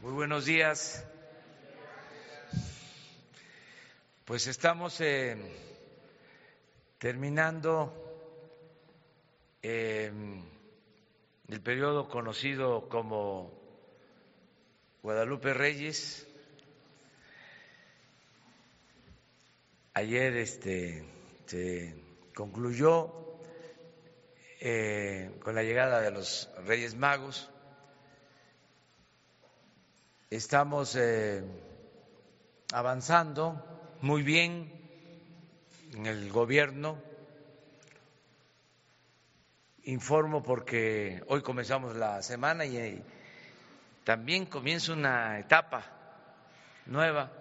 Muy buenos días. Pues estamos eh, terminando eh, el periodo conocido como Guadalupe Reyes. Ayer este, se concluyó eh, con la llegada de los Reyes Magos. Estamos eh, avanzando muy bien en el gobierno. Informo porque hoy comenzamos la semana y eh, también comienza una etapa nueva.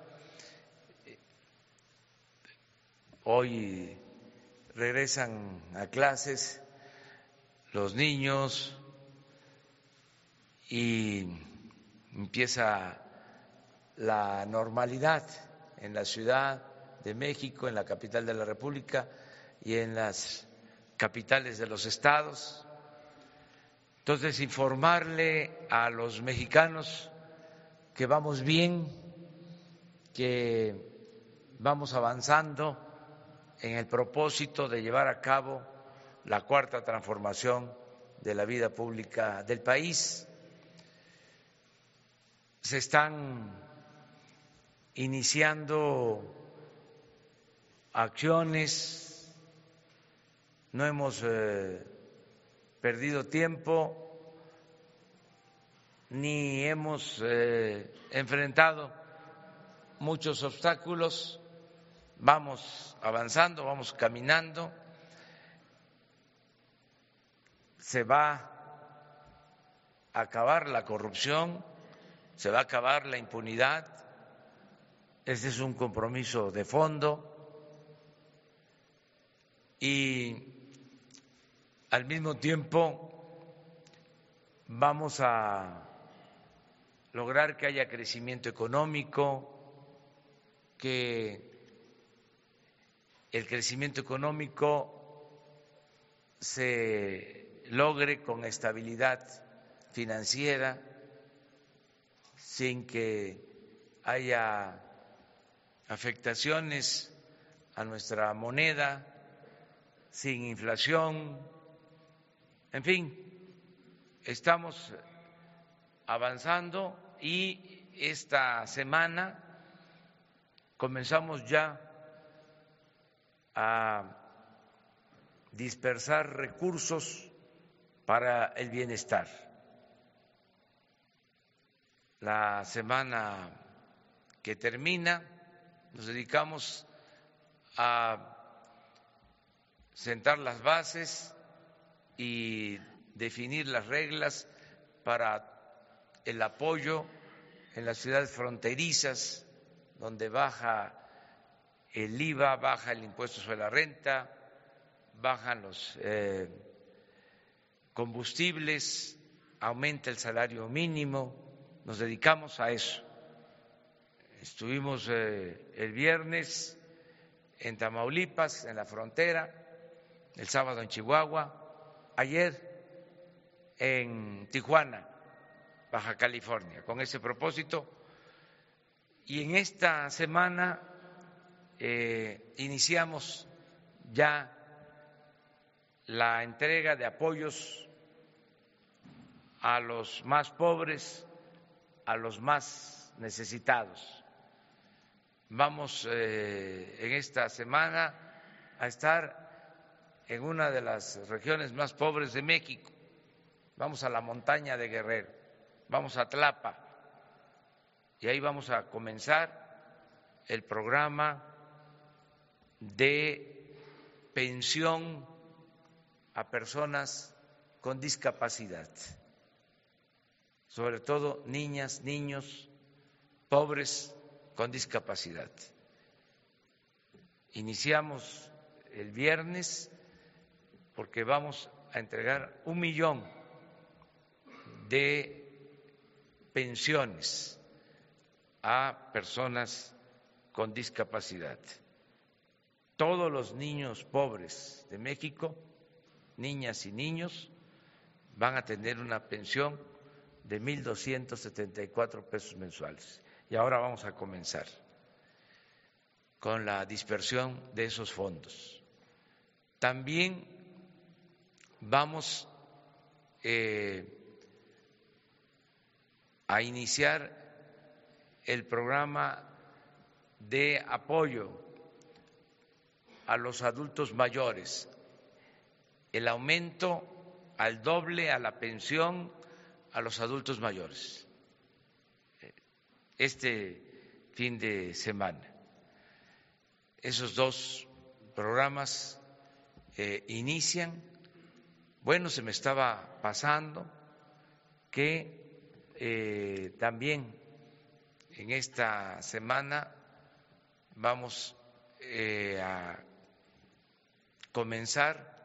Hoy regresan a clases los niños y empieza la normalidad en la Ciudad de México, en la capital de la República y en las capitales de los estados. Entonces, informarle a los mexicanos que vamos bien, que vamos avanzando en el propósito de llevar a cabo la cuarta transformación de la vida pública del país. Se están iniciando acciones, no hemos eh, perdido tiempo ni hemos eh, enfrentado muchos obstáculos, vamos avanzando, vamos caminando, se va a acabar la corrupción, se va a acabar la impunidad, este es un compromiso de fondo. Y al mismo tiempo vamos a lograr que haya crecimiento económico, que el crecimiento económico se logre con estabilidad financiera, sin que haya afectaciones a nuestra moneda, sin inflación, en fin, estamos avanzando y esta semana comenzamos ya a dispersar recursos para el bienestar. La semana que termina nos dedicamos a sentar las bases y definir las reglas para el apoyo en las ciudades fronterizas, donde baja el IVA, baja el impuesto sobre la renta, bajan los eh, combustibles, aumenta el salario mínimo, nos dedicamos a eso. Estuvimos eh, el viernes en Tamaulipas, en la frontera, el sábado en Chihuahua, ayer en Tijuana, Baja California, con ese propósito. Y en esta semana eh, iniciamos ya la entrega de apoyos a los más pobres, a los más necesitados. Vamos eh, en esta semana a estar en una de las regiones más pobres de México. Vamos a la montaña de Guerrero, vamos a Tlapa y ahí vamos a comenzar el programa de pensión a personas con discapacidad, sobre todo niñas, niños, pobres con discapacidad. Iniciamos el viernes porque vamos a entregar un millón de pensiones a personas con discapacidad. Todos los niños pobres de México, niñas y niños, van a tener una pensión de 1.274 pesos mensuales. Y ahora vamos a comenzar con la dispersión de esos fondos. También vamos eh, a iniciar el programa de apoyo a los adultos mayores, el aumento al doble a la pensión a los adultos mayores este fin de semana. Esos dos programas eh, inician. Bueno, se me estaba pasando que eh, también en esta semana vamos eh, a comenzar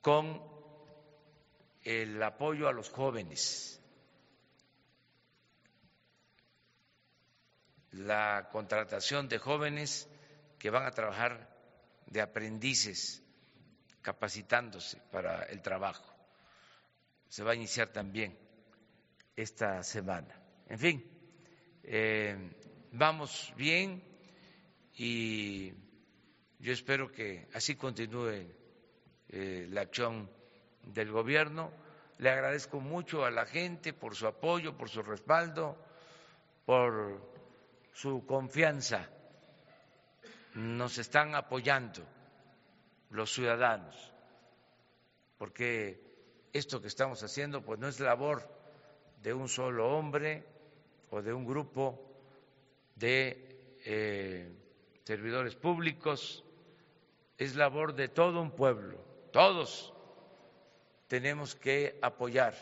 con el apoyo a los jóvenes, la contratación de jóvenes que van a trabajar de aprendices, capacitándose para el trabajo. Se va a iniciar también esta semana. En fin, eh, vamos bien y yo espero que así continúe eh, la acción del gobierno. Le agradezco mucho a la gente por su apoyo, por su respaldo, por su confianza. Nos están apoyando los ciudadanos, porque esto que estamos haciendo pues no es labor de un solo hombre o de un grupo de eh, servidores públicos, es labor de todo un pueblo, todos tenemos que apoyar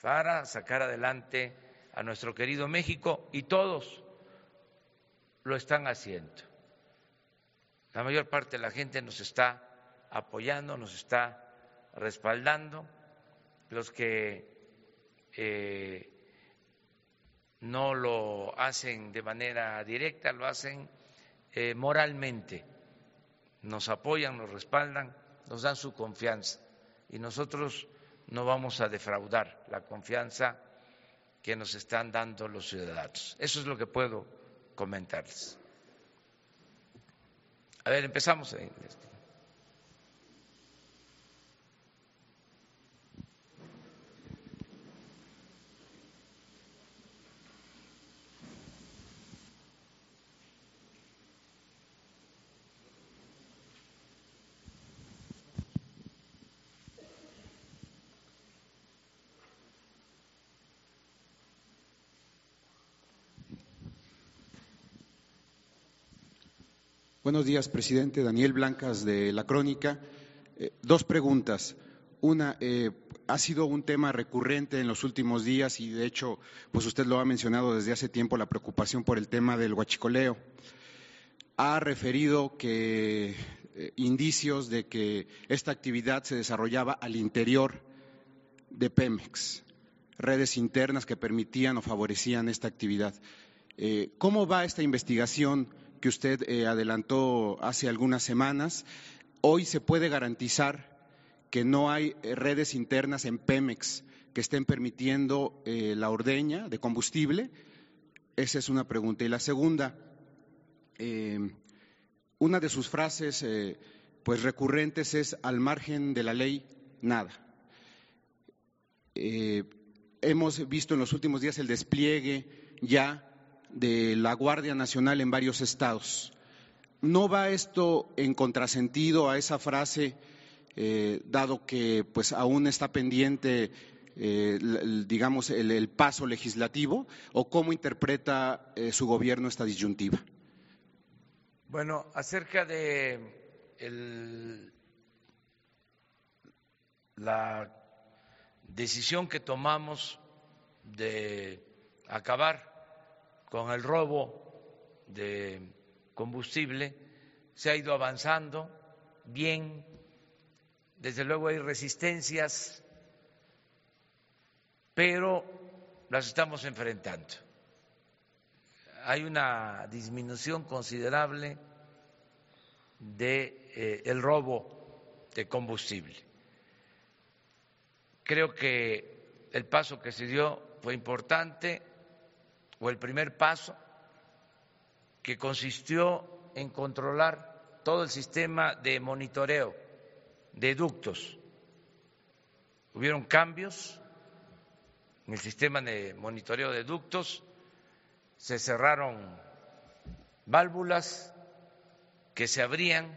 para sacar adelante a nuestro querido México y todos lo están haciendo. La mayor parte de la gente nos está apoyando, nos está respaldando. Los que eh, no lo hacen de manera directa, lo hacen eh, moralmente. Nos apoyan, nos respaldan, nos dan su confianza y nosotros no vamos a defraudar la confianza que nos están dando los ciudadanos. Eso es lo que puedo comentarles. A ver, empezamos. Buenos días, presidente. Daniel Blancas de La Crónica. Eh, dos preguntas. Una, eh, ha sido un tema recurrente en los últimos días y, de hecho, pues usted lo ha mencionado desde hace tiempo, la preocupación por el tema del huachicoleo. Ha referido que eh, indicios de que esta actividad se desarrollaba al interior de Pemex, redes internas que permitían o favorecían esta actividad. ¿Cómo va esta investigación? Que usted eh, adelantó hace algunas semanas. Hoy se puede garantizar que no hay eh, redes internas en Pemex que estén permitiendo eh, la ordeña de combustible. Esa es una pregunta. Y la segunda, una de sus frases pues recurrentes es al margen de la ley, nada. hemos visto en los últimos días el despliegue ya de la Guardia Nacional en varios estados. ¿No va esto en contrasentido a esa frase, eh, dado que pues aún está pendiente, eh, digamos, el, paso legislativo, o cómo interpreta eh, su gobierno esta disyuntiva? Bueno, acerca de la decisión que tomamos de acabar con el robo de combustible, se ha ido avanzando bien, desde luego hay resistencias, pero las estamos enfrentando. Hay una disminución considerable de eh, robo de combustible. Creo que el paso que se dio fue importante, o el primer paso, que consistió en controlar todo el sistema de monitoreo de ductos. Hubieron cambios en el sistema de monitoreo de ductos, se cerraron válvulas que se abrían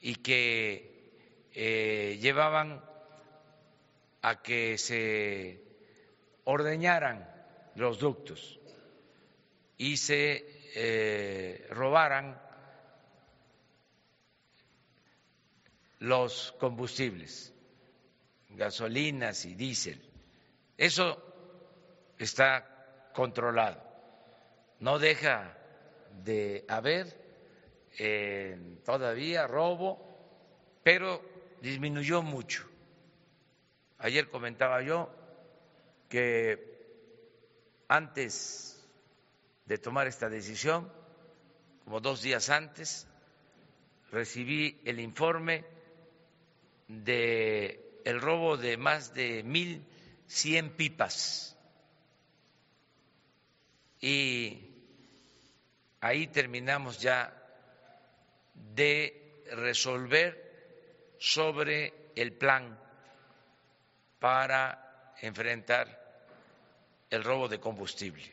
y que eh, llevaban a que se ordeñaran los ductos y se eh, robaran los combustibles, gasolinas y diésel. Eso está controlado. No deja de haber eh, todavía robo, pero disminuyó mucho. Ayer comentaba yo que antes de tomar esta decisión, como dos días antes, recibí el informe de robo de más de mil cien pipas. Y ahí terminamos ya de resolver sobre el plan para enfrentar el robo de combustible.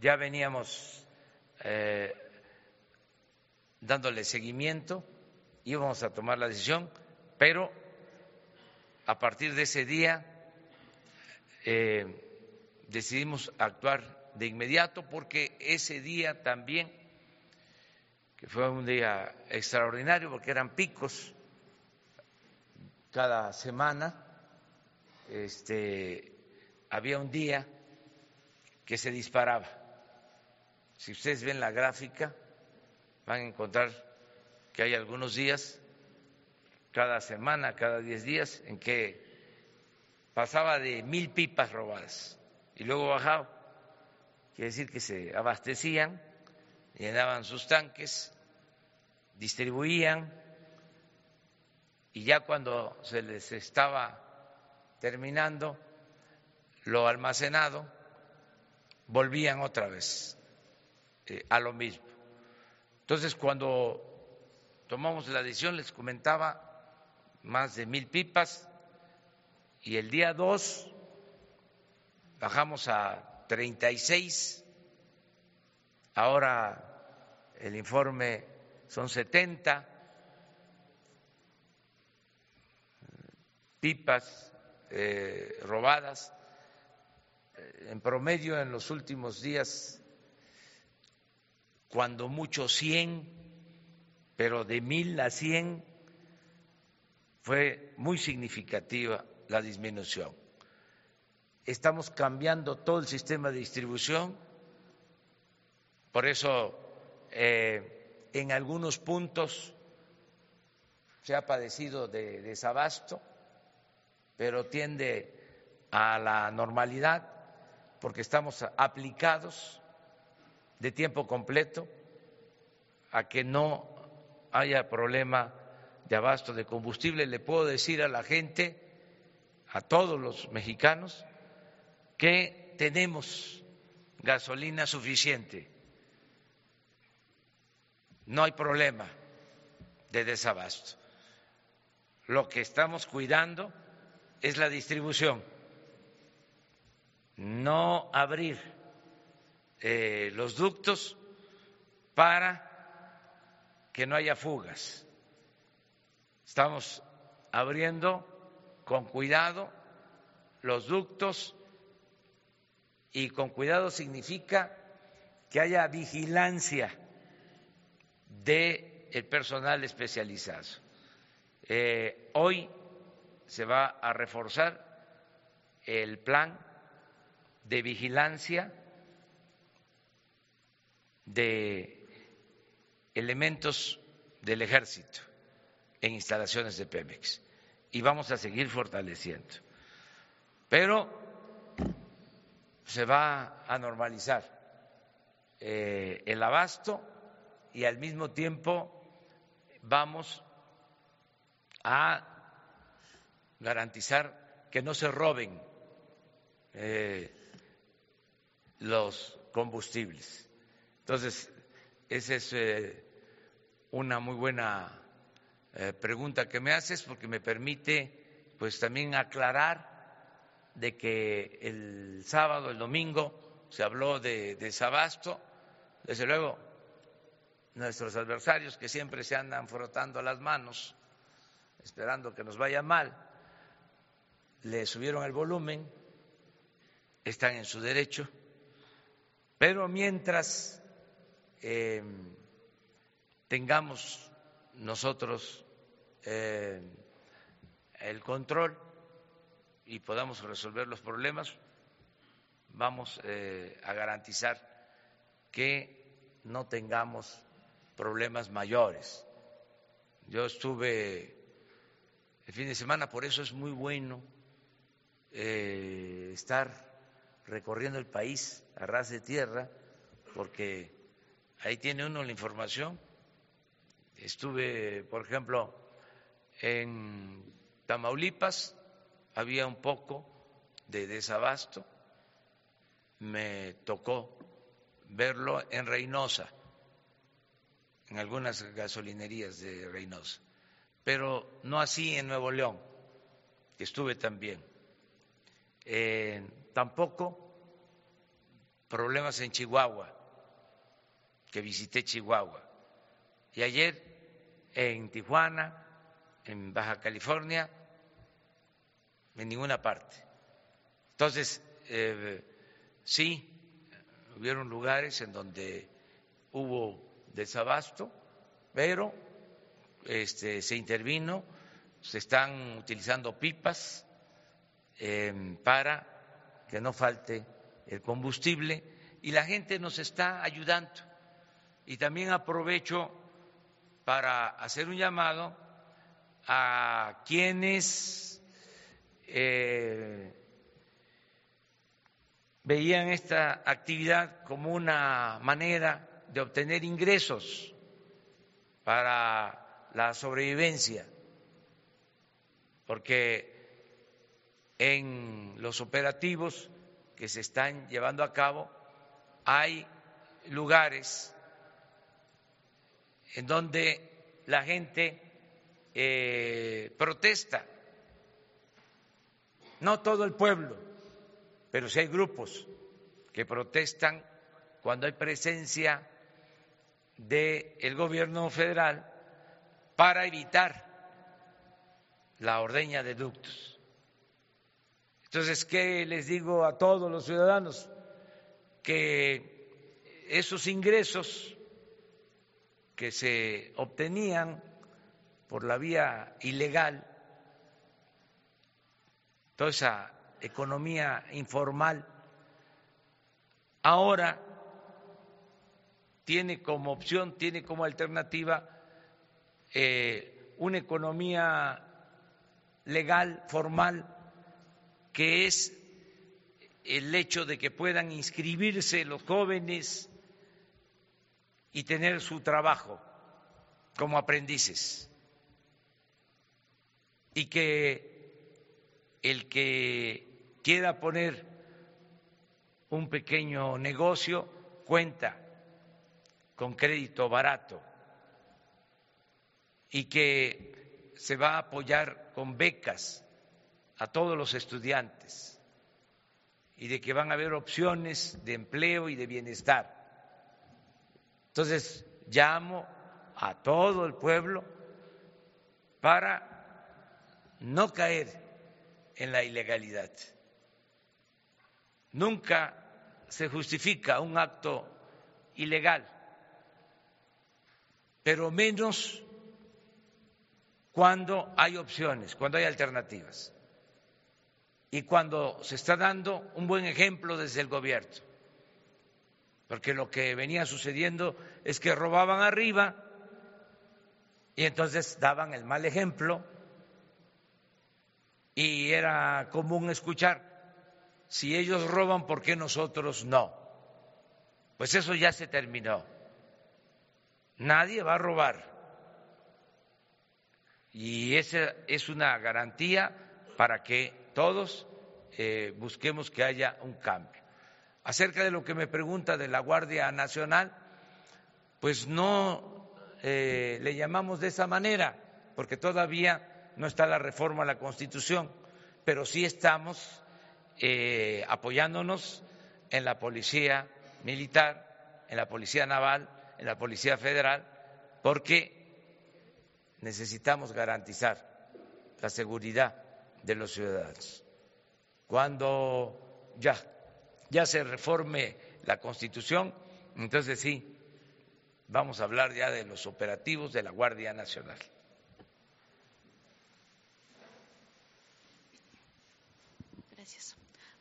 Ya veníamos eh, dándole seguimiento, íbamos a tomar la decisión, pero a partir de ese día eh, decidimos actuar de inmediato porque ese día también, que fue un día extraordinario porque eran picos cada semana, este, había un día que se disparaba. Si ustedes ven la gráfica, van a encontrar que hay algunos días, cada semana, cada diez días, en que pasaba de mil pipas robadas y luego bajaba. Quiere decir que se abastecían, llenaban sus tanques, distribuían y ya cuando se les estaba terminando, lo almacenado, volvían otra vez eh, a lo mismo. Entonces, cuando tomamos la decisión, les comentaba, más de mil pipas, y el día 2 bajamos a 36, ahora el informe son 70 pipas eh, robadas en promedio en los últimos días, cuando mucho 100, pero de mil a 100 fue muy significativa la disminución. Estamos cambiando todo el sistema de distribución, por eso eh, en algunos puntos se ha padecido de desabasto, pero tiende a la normalidad porque estamos aplicados de tiempo completo a que no haya problema de abasto de combustible. Le puedo decir a la gente, a todos los mexicanos, que tenemos gasolina suficiente. No hay problema de desabasto. Lo que estamos cuidando es la distribución no abrir eh, los ductos para que no haya fugas. Estamos abriendo con cuidado los ductos y con cuidado significa que haya vigilancia del el personal especializado. Eh, hoy se va a reforzar el plan de vigilancia de elementos del ejército en instalaciones de Pemex y vamos a seguir fortaleciendo. Pero se va a normalizar eh, el abasto y al mismo tiempo vamos a garantizar que no se roben eh, los combustibles. Entonces, esa es eh, una muy buena eh, pregunta que me haces porque me permite pues también aclarar de que el sábado, el domingo, se habló de desabasto. Desde luego, nuestros adversarios que siempre se andan frotando las manos, esperando que nos vaya mal, le subieron el volumen, están en su derecho, pero mientras eh, tengamos nosotros eh, el control y podamos resolver los problemas, vamos eh, a garantizar que no tengamos problemas mayores. Yo estuve el fin de semana, por eso es muy bueno estar recorriendo el país a ras de tierra, porque ahí tiene uno la información. Estuve, por ejemplo, en Tamaulipas, había un poco de desabasto, me tocó verlo en Reynosa, en algunas gasolinerías de Reynosa, pero no así en Nuevo León, que estuve también. Eh, tampoco problemas en Chihuahua, que visité Chihuahua. Y ayer en Tijuana, en Baja California, en ninguna parte. Entonces, eh, sí, hubieron lugares en donde hubo desabasto, pero este, se intervino, se están utilizando pipas em, para que no falte el combustible y la gente nos está ayudando. Y también aprovecho para hacer un llamado a quienes eh, veían esta actividad como una manera de obtener ingresos para la sobrevivencia, porque en los operativos que se están llevando a cabo hay lugares en donde la gente eh, protesta, no todo el pueblo, pero sí hay grupos que protestan cuando hay presencia del gobierno federal para evitar la ordeña de ductos. Entonces, ¿qué les digo a todos los ciudadanos? Que esos ingresos que se obtenían por la vía ilegal, toda esa economía informal, ahora tiene como opción, tiene como alternativa eh, una economía legal, formal, que es el hecho de que puedan inscribirse los jóvenes y tener su trabajo como aprendices. Y que el que quiera poner un pequeño negocio cuenta con crédito barato y que se va a apoyar con becas a todos los estudiantes y de que van a haber opciones de empleo y de bienestar. Entonces, llamo a todo el pueblo para no caer en la ilegalidad. Nunca se justifica un acto ilegal pero menos cuando hay opciones, cuando hay alternativas y cuando se está dando un buen ejemplo desde el gobierno. Porque lo que venía sucediendo es que robaban arriba y entonces daban el mal ejemplo y era común escuchar, si ellos roban, ¿por qué nosotros no? Pues eso ya se terminó. Nadie va a robar. Y esa es una garantía para que todos eh, busquemos que haya un cambio. Acerca de lo que me pregunta de la Guardia Nacional, pues no eh, le llamamos de esa manera, porque todavía no está la reforma a la Constitución, pero sí estamos eh, apoyándonos en la Policía Militar, en la Policía Naval, en la Policía Federal, porque necesitamos garantizar la seguridad de los ciudadanos. Cuando ya, ya se reforme la Constitución, entonces sí, vamos a hablar ya de los operativos de la Guardia Nacional.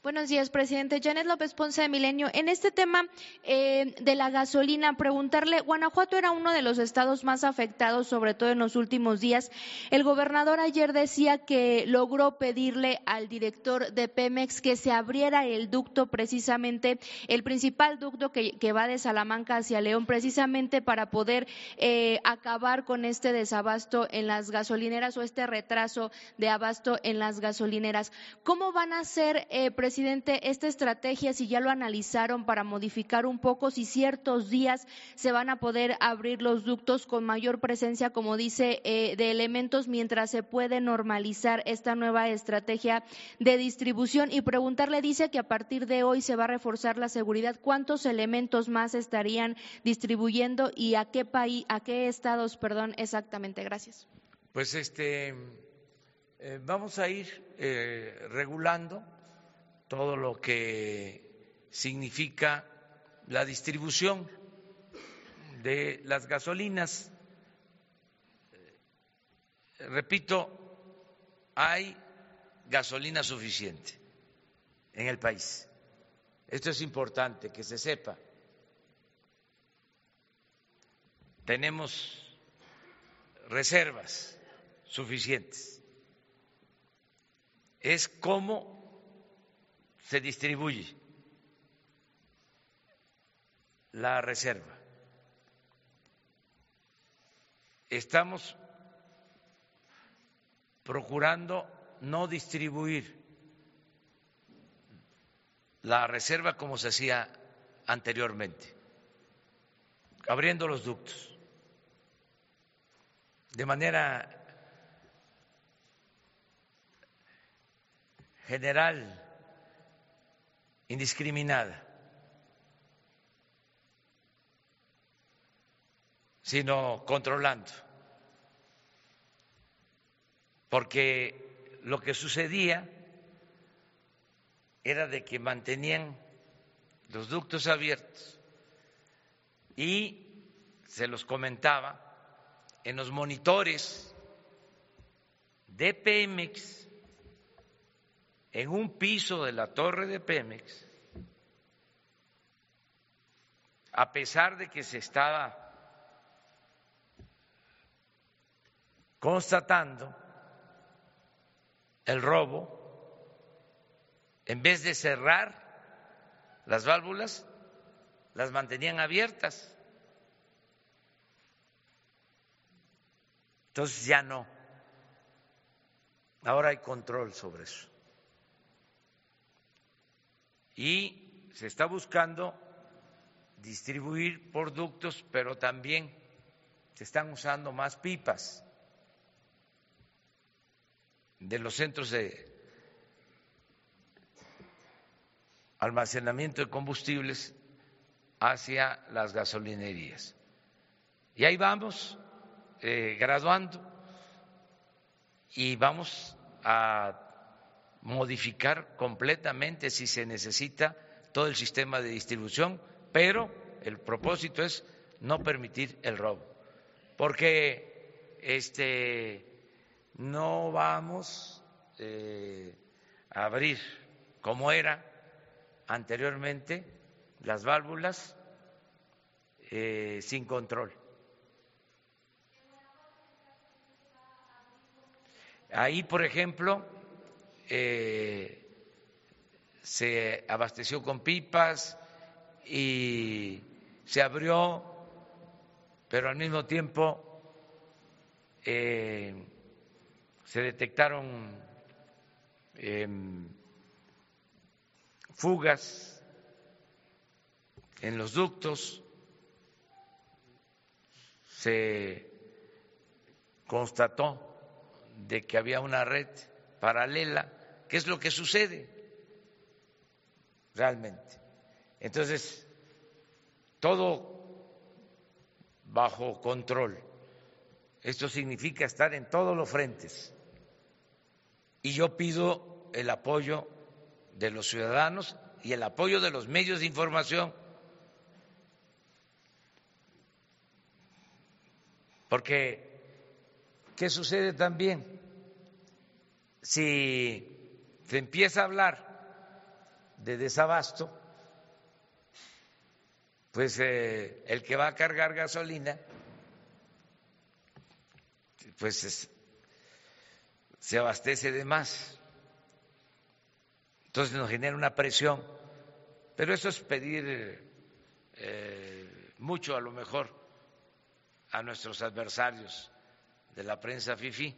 Buenos días, presidente. Janet López Ponce de Milenio. En este tema eh, de la gasolina, preguntarle, Guanajuato era uno de los estados más afectados, sobre todo en los últimos días. El gobernador ayer decía que logró pedirle al director de Pemex que se abriera el ducto, precisamente el principal ducto que, va de Salamanca hacia León, precisamente para poder eh, acabar con este desabasto en las gasolineras o este retraso de abasto en las gasolineras. ¿Cómo van a ser, eh, esta estrategia, si ya lo analizaron para modificar un poco, si ciertos días se van a poder abrir los ductos con mayor presencia, como dice, eh, de elementos mientras se puede normalizar esta nueva estrategia de distribución? Y preguntarle, dice que a partir de hoy se va a reforzar la seguridad. ¿Cuántos elementos más estarían distribuyendo y a qué país, a qué estados, perdón, exactamente? Gracias. Pues este, eh, vamos a ir eh, regulando todo lo que significa la distribución de las gasolinas. Repito, hay gasolina suficiente en el país. Esto es importante que se sepa. Tenemos reservas suficientes. Es como se distribuye la reserva. Estamos procurando no distribuir la reserva como se hacía anteriormente, abriendo los ductos de manera general indiscriminada, sino controlando. Porque lo que sucedía era de que mantenían los ductos abiertos y se los comentaba en los monitores de Pemex en un piso de la torre de Pemex, a pesar de que se estaba constatando el robo, en vez de cerrar las válvulas, las mantenían abiertas. Entonces ya no. Ahora hay control sobre eso y se está buscando distribuir productos, pero también se están usando más pipas de los centros de almacenamiento de combustibles hacia las gasolinerías. Y ahí vamos eh, graduando y vamos a modificar completamente si se necesita todo el sistema de distribución, pero el propósito es no permitir el robo, porque este no vamos eh, a abrir como era anteriormente las válvulas eh, sin control. Ahí, por ejemplo, eh, se abasteció con pipas y se abrió, pero al mismo tiempo eh, se detectaron em, fugas en los ductos, se constató de que había una red paralela, ¿qué es lo que sucede realmente. Entonces, todo bajo control. Esto significa estar en todos los frentes. Y yo pido el apoyo de los ciudadanos y el apoyo de los medios de información. Porque, ¿qué sucede también? Si se empieza a hablar de desabasto, pues eh, el que va a cargar gasolina, pues se abastece de más. Entonces nos genera una presión. Pero eso es pedir eh, mucho a lo mejor a nuestros adversarios de la prensa FIFI,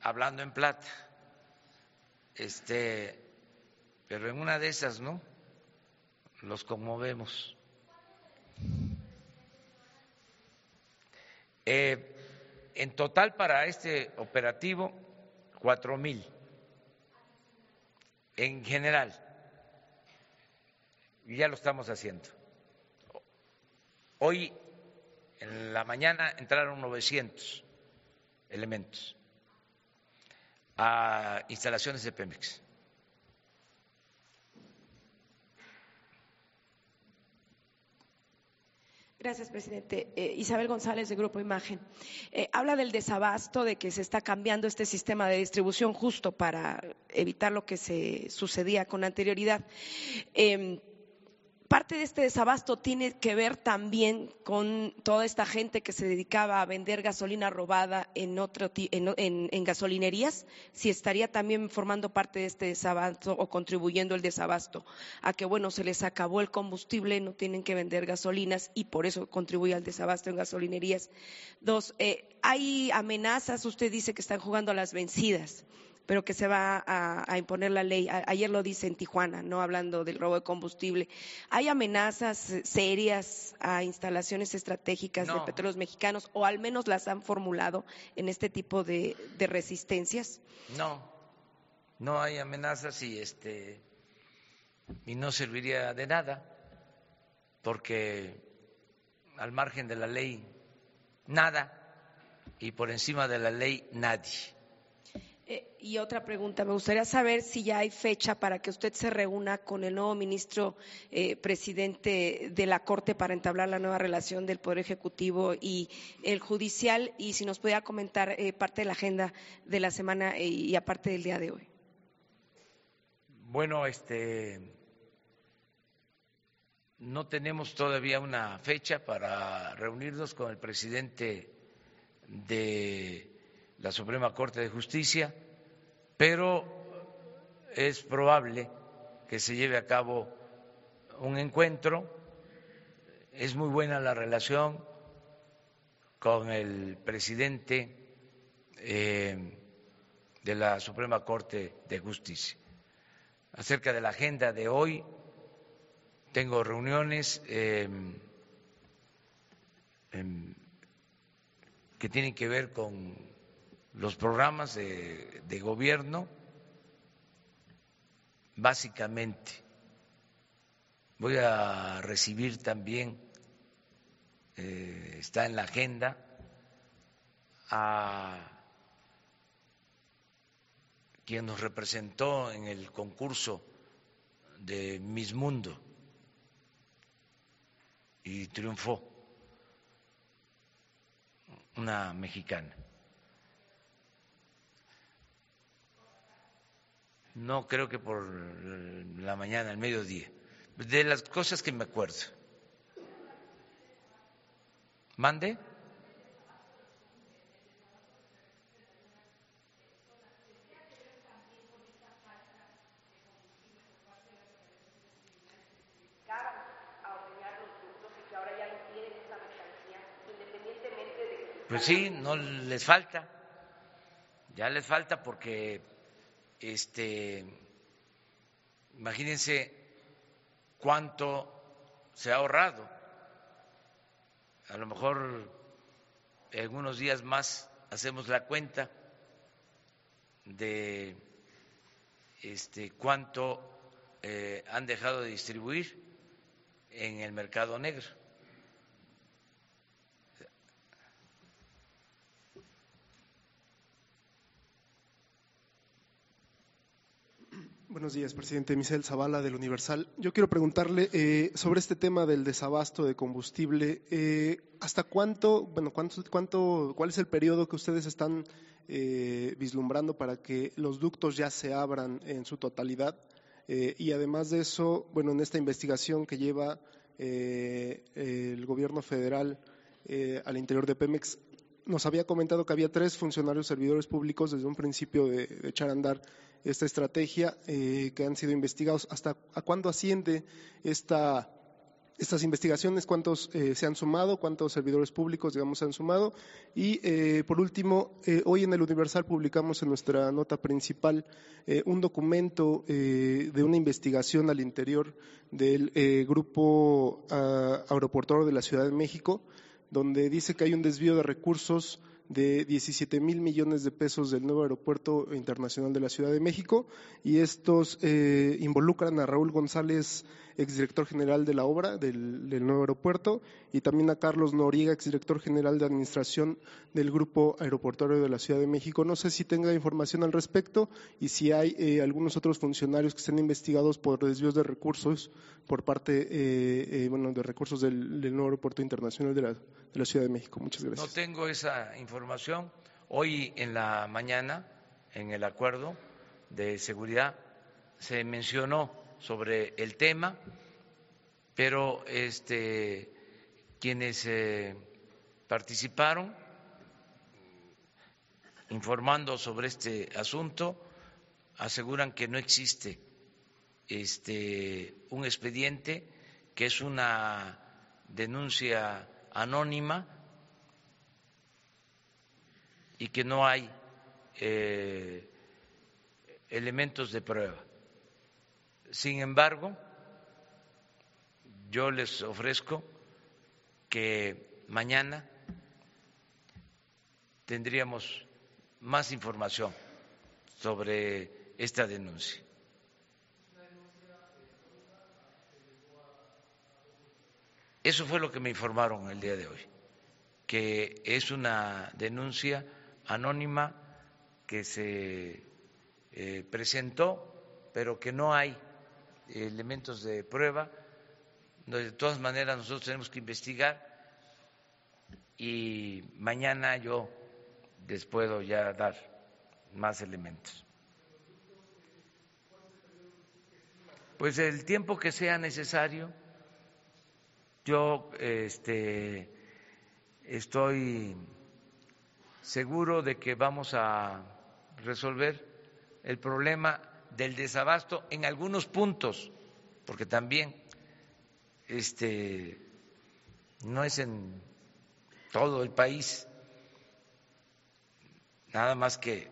hablando en plata. Este, pero en una de esas, ¿no? Los conmovemos. Eh, en total para este operativo, cuatro mil. En general, ya lo estamos haciendo. Hoy, en la mañana, entraron 900 elementos a instalaciones de Pemex. Gracias, presidente. Eh, Isabel González, de Grupo Imagen. Eh, habla del desabasto, de que se está cambiando este sistema de distribución justo para evitar lo que se sucedía con anterioridad. Em, parte de este desabasto tiene que ver también con toda esta gente que se dedicaba a vender gasolina robada en, otro, en, gasolinerías, si estaría también formando parte de este desabasto o contribuyendo el desabasto a que, bueno, se les acabó el combustible, no tienen que vender gasolinas y por eso contribuye al desabasto en gasolinerías. Dos, eh, hay amenazas, usted dice que están jugando a las vencidas pero que se va a, imponer la ley. ayer lo dice en Tijuana, no hablando del robo de combustible. ¿Hay amenazas serias a instalaciones estratégicas de petróleos mexicanos o al menos las han formulado en este tipo de, resistencias? No, no hay amenazas y este y no serviría de nada porque al margen de la ley nada y por encima de la ley nadie. Eh, y otra pregunta, me gustaría saber si ya hay fecha para que usted se reúna con el nuevo ministro eh, presidente de la Corte para entablar la nueva relación del Poder Ejecutivo y el Judicial y si nos pudiera comentar eh, parte de la agenda de la semana y aparte del día de hoy. Bueno, este no tenemos todavía una fecha para reunirnos con el presidente de la Suprema Corte de Justicia, pero es probable que se lleve a cabo un encuentro. Es muy buena la relación con el presidente eh, de la Suprema Corte de Justicia. Acerca de la agenda de hoy, tengo reuniones eh, em, que tienen que ver con los programas de, gobierno, básicamente. Voy a recibir también, eh, está en la agenda, a quien nos representó en el concurso de Miss Mundo y triunfó, una mexicana. No creo que por la mañana, el mediodía. De las cosas que me acuerdo. ¿Mande? Pues sí, no les falta. Ya les falta porque, este, imagínense cuánto se ha ahorrado. A lo mejor en algunos días más hacemos la cuenta de este, cuánto eh, han dejado de distribuir en el mercado negro. Buenos días, presidente Michel Zavala del Universal. Yo quiero preguntarle eh, sobre este tema del desabasto de combustible. Eh, ¿Hasta cuánto, bueno, cuánto, cuánto, cuál es el periodo que ustedes están eh, vislumbrando para que los ductos ya se abran en su totalidad? y además de eso, bueno, en esta investigación que lleva el gobierno federal al interior de Pemex, nos había comentado que había tres funcionarios servidores públicos desde un principio de, de echar a andar esta estrategia eh, que han sido investigados. ¿Hasta a cuándo asciende esta, estas investigaciones? ¿Cuántos eh, se han sumado? ¿Cuántos servidores públicos, digamos, se han sumado? Y, eh, por último, hoy en el Universal publicamos en nuestra nota principal un documento de una investigación al interior del Grupo ah, Aeroportuario de la Ciudad de México, donde dice que hay un desvío de recursos de 17 mil millones de pesos del nuevo aeropuerto internacional de la Ciudad de México y estos eh, involucran a Raúl González, exdirector general de la obra del, nuevo aeropuerto, y también a Carlos Noriega, exdirector general de administración del Grupo Aeroportuario de la Ciudad de México. No sé si tenga información al respecto y si hay eh, algunos otros funcionarios que estén investigados por desvíos de recursos por parte, eh, bueno, de recursos del, nuevo aeropuerto internacional de la, de la Ciudad de México. Muchas gracias. No tengo esa información. Hoy en la mañana, en el acuerdo de seguridad, se mencionó sobre el tema, pero este, quienes eh, participaron informando sobre este asunto aseguran que no existe este, un expediente, que es una denuncia anónima y que no hay eh, elementos de prueba. Sin embargo, yo les ofrezco que mañana tendríamos más información sobre esta denuncia. Eso fue lo que me informaron el día de hoy, que es una denuncia anónima que se eh, presentó, pero que no hay elementos de prueba. De todas maneras, nosotros tenemos que investigar y mañana yo les puedo ya dar más elementos. Pues el tiempo que sea necesario, yo este, estoy seguro de que vamos a resolver el problema del desabasto en algunos puntos, porque también este no es en todo el país, nada más que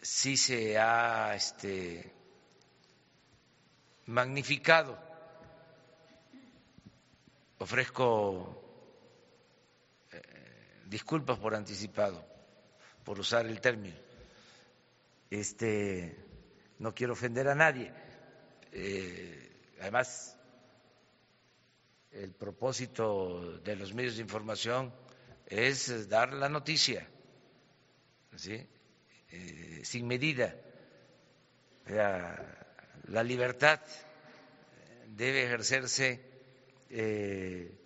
sí se ha este, magnificado. Ofrezco disculpas por anticipado, por usar el término. Este, no quiero ofender a nadie. Eh, además, el propósito de los medios de información es dar la noticia, eh, sin medida. La, libertad debe ejercerse eh,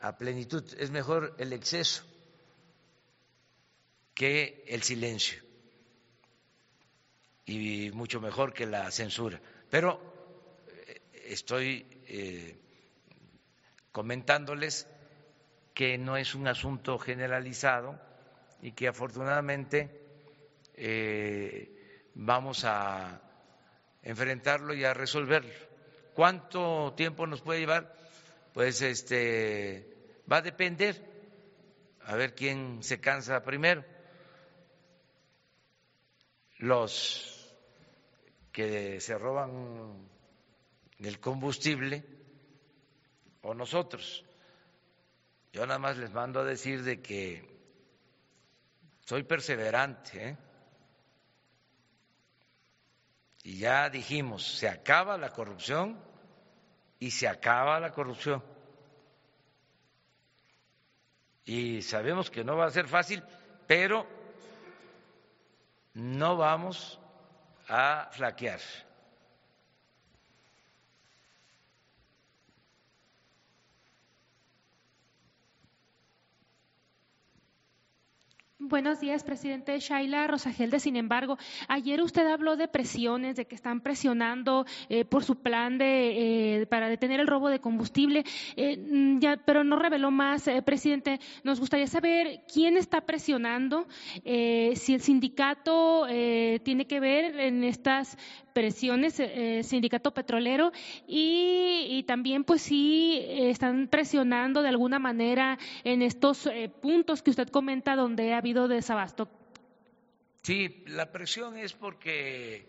a plenitud. Es mejor el exceso que el silencio y mucho mejor que la censura. Pero eh, estoy eh, comentándoles que no es un asunto generalizado y que afortunadamente eh, vamos a enfrentarlo y a resolverlo. ¿Cuánto tiempo nos puede llevar? Pues este va a depender a ver quién se cansa primero los que se roban el combustible o nosotros. Yo nada más les mando a decir de que soy perseverante. ¿eh? Y ya dijimos, se acaba la corrupción y se acaba la corrupción. Y sabemos que no va a ser fácil, pero no vamos a flaquear. Buenos días, presidente Shaila Rosagelde. Sin embargo, ayer usted habló de presiones, de que están presionando eh, por su plan de eh, para detener el robo de combustible, eh, mm, ya, pero no reveló más, presidente. Nos gustaría saber quién está presionando, si el sindicato tiene que ver en estas presiones, sindicato petrolero, y, también, pues, si están presionando de alguna manera en estos puntos que usted comenta donde ha habido desabasto. Sí, la presión es porque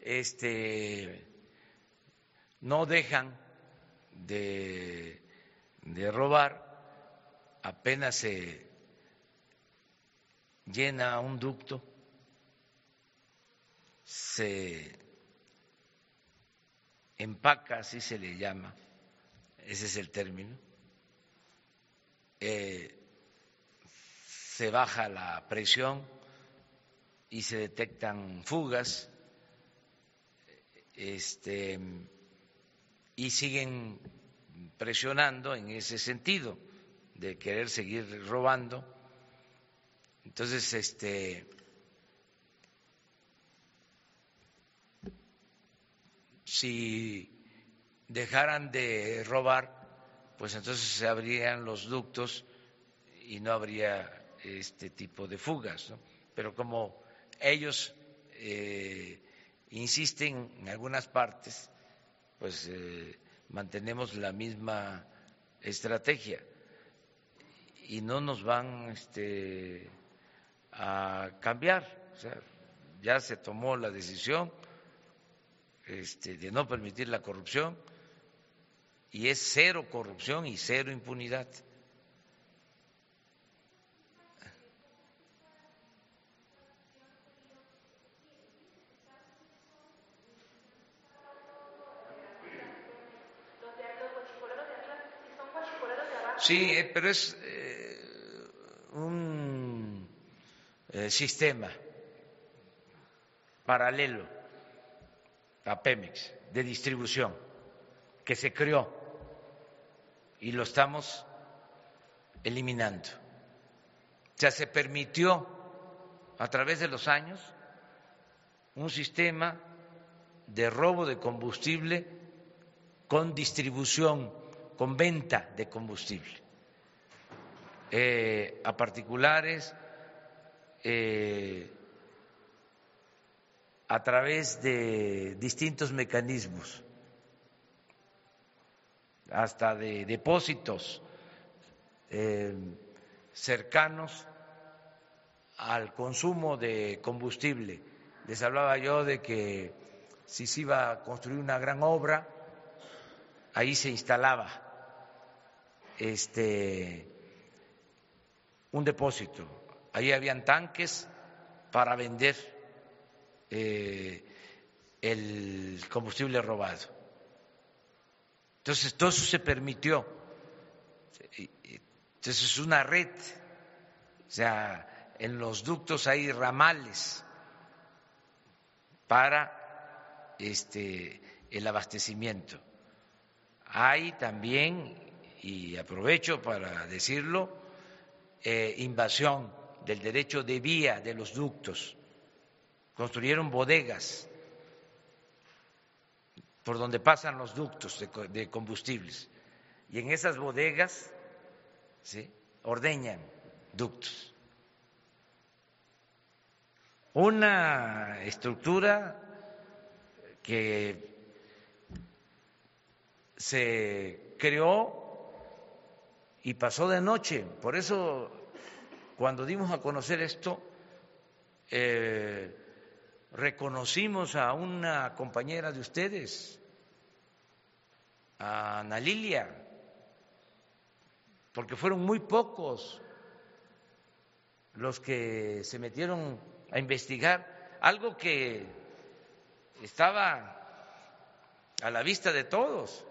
este, no dejan de, de robar, apenas se llena un ducto, se empaca, así se le llama, ese es el término. Eh, se baja la presión y se detectan fugas este, y siguen presionando en ese sentido de querer seguir robando. Entonces, este, si dejaran de robar, pues entonces se abrían los ductos y no habría este tipo de fugas. Pero como ellos eh, insisten en algunas partes, pues eh, mantenemos la misma estrategia y no nos van este, a cambiar. O sea, ya se tomó la decisión este, de no permitir la corrupción y es cero corrupción y cero impunidad. Sí, eh, pero es eh, un eh, sistema paralelo a Pemex de distribución que se creó y lo estamos eliminando. Sea, se permitió a través de los años un sistema de robo de combustible con distribución con venta de combustible eh, a particulares eh, a través de distintos mecanismos, hasta de depósitos eh, cercanos al consumo de combustible. Les hablaba yo de que si se iba a construir una gran obra, ahí se instalaba este, un depósito. Ahí habían tanques para vender eh, el combustible robado. Entonces, todo eso se permitió. Entonces, es una red. O sea, en los ductos hay ramales para este, el abastecimiento. Hay también y aprovecho para decirlo, eh, invasión del derecho de vía de los ductos. Construyeron bodegas por donde pasan los ductos de, combustibles. Y en esas bodegas ¿sí? ordeñan ductos. Una estructura que se creó y pasó de noche. Por eso, cuando dimos a conocer esto, eh, reconocimos a una compañera de ustedes, a Ana Lilia, porque fueron muy pocos los que se metieron a investigar algo que estaba a la vista de todos.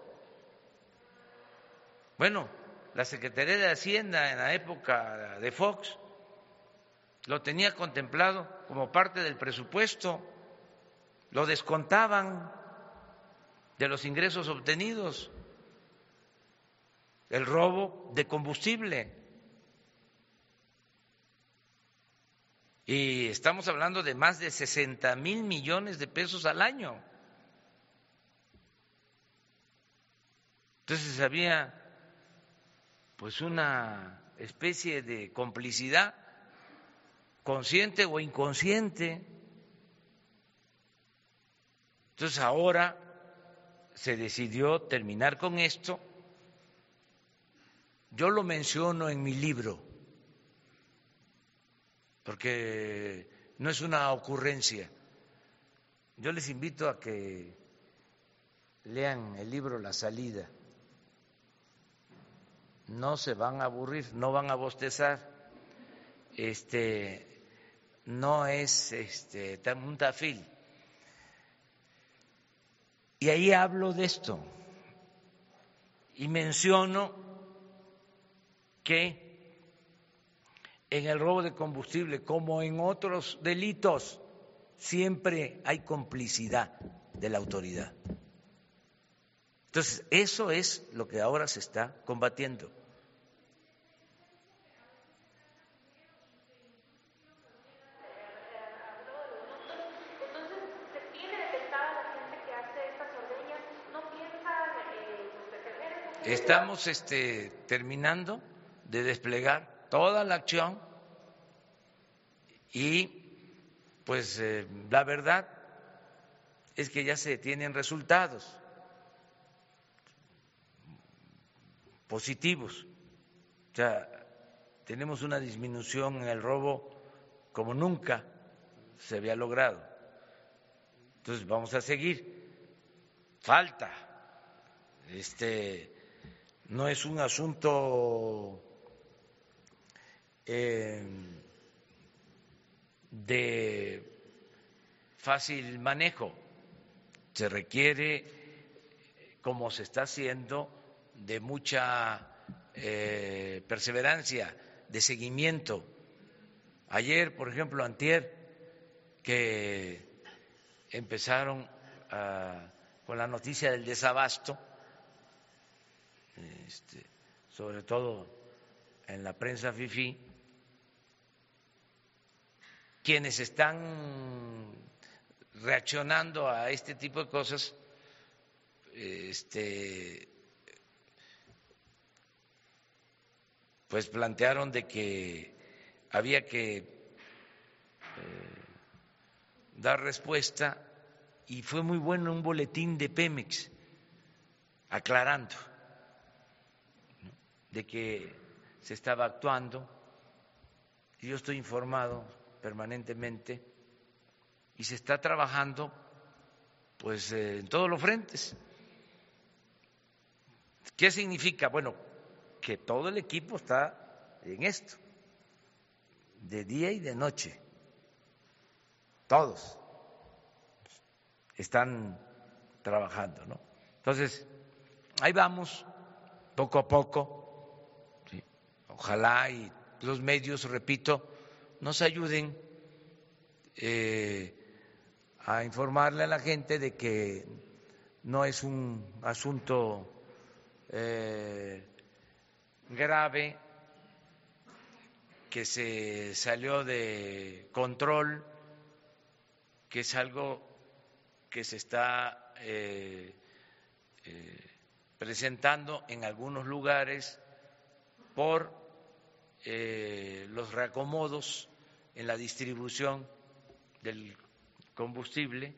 Bueno, la Secretaría de Hacienda en la época de Fox lo tenía contemplado como parte del presupuesto, lo descontaban de los ingresos obtenidos, el robo de combustible. Y estamos hablando de más de 60 mil millones de pesos al año. Entonces había pues una especie de complicidad consciente o inconsciente. Entonces ahora se decidió terminar con esto. Yo lo menciono en mi libro, porque no es una ocurrencia. Yo les invito a que lean el libro La salida. No se van a aburrir, no van a bostezar. Este, no es este, un tafil. Y ahí hablo de esto y menciono que en el robo de combustible, como en otros delitos, siempre hay complicidad de la autoridad. Entonces, eso es lo que ahora se está combatiendo. Estamos este, terminando de desplegar toda la acción y pues eh, la verdad es que ya se tienen resultados positivos. O sea, tenemos una disminución en el robo como nunca se había logrado. Entonces vamos a seguir. Falta este no es un asunto eh, de fácil manejo, se requiere, como se está haciendo, de mucha eh, perseverancia, de seguimiento. Ayer, por ejemplo, antier, que empezaron ah, con la noticia del desabasto, este, sobre todo en la prensa FIFI, quienes están reaccionando a este tipo de cosas, este, pues plantearon de que había que eh, dar respuesta y fue muy bueno un boletín de Pemex aclarando de que se estaba actuando y yo estoy informado permanentemente y se está trabajando pues eh, en todos los frentes. ¿Qué significa? Bueno, que todo el equipo está en esto, de día y de noche, todos están trabajando, ¿no? Entonces, ahí vamos, poco a poco ojalá y los medios, repito, nos ayuden eh, a informarle a la gente de que no es un asunto eh, grave, que se salió de control, que es algo que se está eh, presentando en algunos lugares por eh, los reacomodos en la distribución del combustible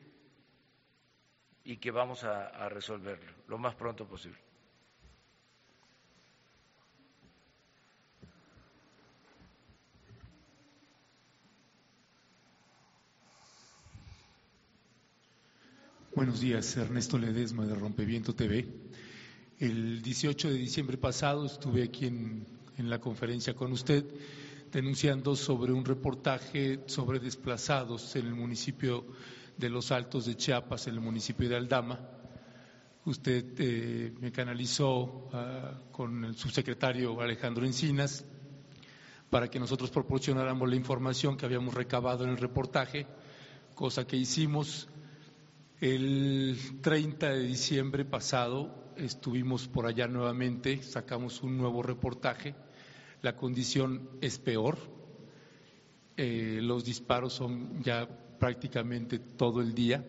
y que vamos a resolverlo lo más pronto posible. Buenos días, Ernesto Ledesma de Rompeviento TV. El 18 de diciembre pasado estuve aquí en, en la conferencia con usted denunciando sobre un reportaje sobre desplazados en el municipio de Los Altos de Chiapas, en el municipio de Aldama. Usted eh, me canalizó ah, con el subsecretario Alejandro Encinas para que nosotros proporcionáramos la información que habíamos recabado en el reportaje, cosa que hicimos. El 30 de diciembre pasado estuvimos por allá nuevamente, sacamos un nuevo reportaje la condición es peor. Eh, los disparos son ya prácticamente todo el día.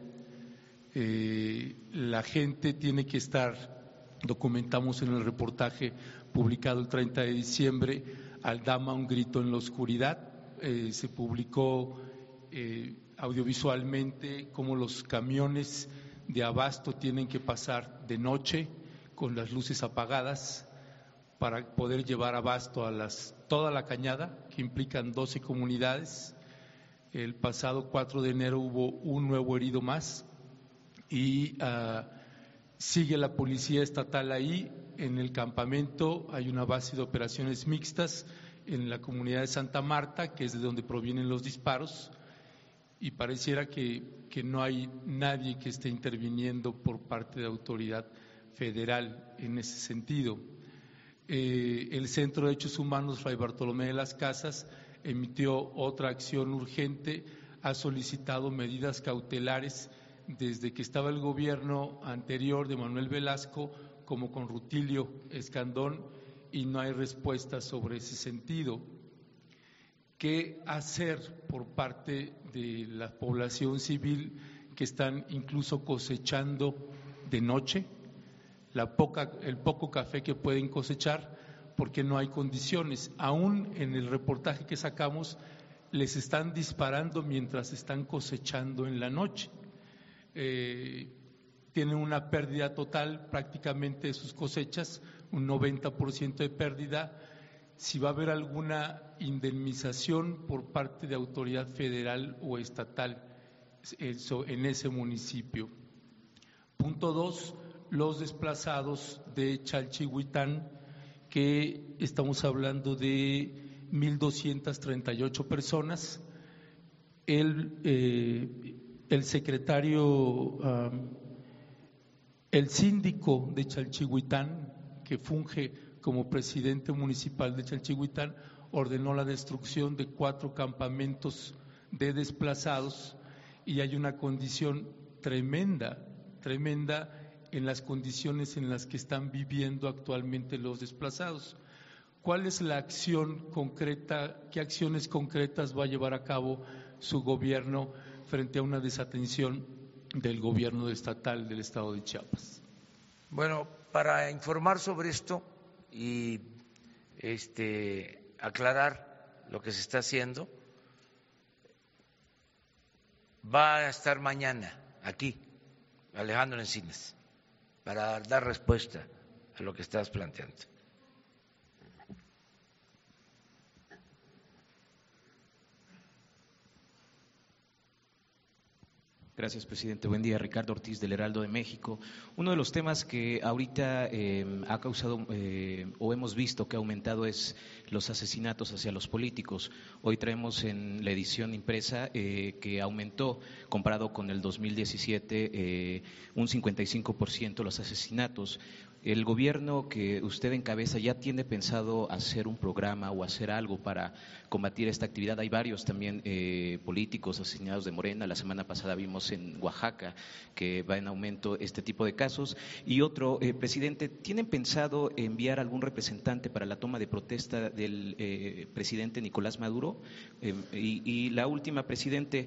Eh, la gente tiene que estar, documentamos en el reportaje publicado el 30 de diciembre, al Dama un grito en la oscuridad. Eh, se publicó audiovisualmente cómo los camiones de abasto tienen que pasar de noche con las luces apagadas para poder llevar abasto a las, toda la cañada, que implican 12 comunidades. El pasado 4 de enero hubo un nuevo herido más y ah, sigue la policía estatal ahí. En el campamento hay una base de operaciones mixtas en la comunidad de Santa Marta, que es de donde provienen los disparos, y pareciera que, que no hay nadie que esté interviniendo por parte de autoridad federal en ese sentido. Eh, el Centro de Hechos Humanos Fray Bartolomé de las Casas emitió otra acción urgente, ha solicitado medidas cautelares desde que estaba el gobierno anterior de Manuel Velasco como con Rutilio Escandón y no hay respuesta sobre ese sentido. ¿Qué hacer por parte de la población civil que están incluso cosechando de noche? La poca, el poco café que pueden cosechar porque no hay condiciones. Aún en el reportaje que sacamos, les están disparando mientras están cosechando en la noche. Eh, tienen una pérdida total prácticamente de sus cosechas, un 90% de pérdida. Si va a haber alguna indemnización por parte de autoridad federal o estatal en ese municipio. Punto dos, los desplazados de Chalchihuitán, que estamos hablando de 1.238 personas. El, eh, el secretario, el síndico de Chalchihuitán, que funge como presidente municipal de Chalchihuitán, ordenó la destrucción de cuatro campamentos de desplazados y hay una condición tremenda, tremenda en las condiciones en las que están viviendo actualmente los desplazados. ¿Cuál es la acción concreta, qué acciones concretas va a llevar a cabo su gobierno frente a una desatención del gobierno estatal del estado de Chiapas? Bueno, para informar sobre esto y este, aclarar lo que se está haciendo, va a estar mañana aquí Alejandro Encinas para dar respuesta a lo que estás planteando. Gracias, presidente. Buen día, Ricardo Ortiz del Heraldo de México. Uno de los temas que ahorita eh, ha causado eh, o hemos visto que ha aumentado es los asesinatos hacia los políticos. Hoy traemos en la edición impresa eh, que aumentó, comparado con el 2017, un 55% los asesinatos. El gobierno que usted encabeza ya tiene pensado hacer un programa o hacer algo para combatir esta actividad. Hay varios también eh, políticos asesinados de Morena. La semana pasada vimos en Oaxaca que va en aumento este tipo de casos. Y otro, eh, presidente, ¿tienen pensado enviar algún representante para la toma de protesta del eh, presidente Nicolás Maduro? Y, y, la última, presidente,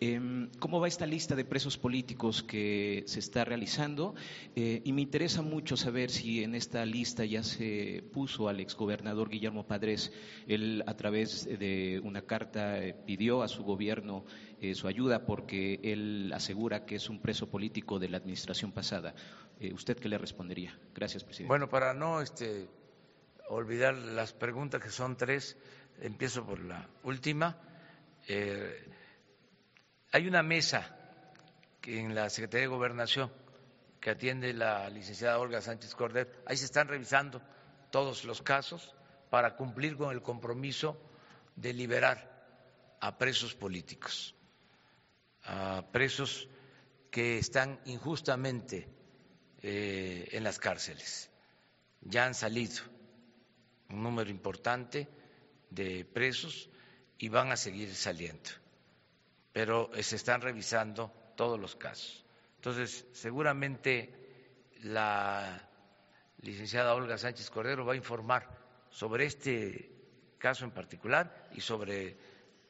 em, ¿cómo va esta lista de presos políticos que se está realizando? y me interesa mucho saber si en esta lista ya se puso al exgobernador Guillermo Padres. Él, a través de una carta, eh, pidió a su gobierno eh, su ayuda porque él asegura que es un preso político de la administración pasada. Eh, ¿Usted qué le respondería? Gracias, presidente. Bueno, para no este, olvidar las preguntas, que son tres, empiezo por la última. hay una mesa en la Secretaría de Gobernación que atiende la licenciada Olga Sánchez Cordero. Ahí se están revisando todos los casos para cumplir con el compromiso de liberar a presos políticos, a presos que están injustamente eh, en las cárceles. Ya han salido un número importante de presos y van a seguir saliendo, pero se están revisando todos los casos. Entonces, seguramente la licenciada Olga Sánchez Cordero va a informar sobre este caso en particular y sobre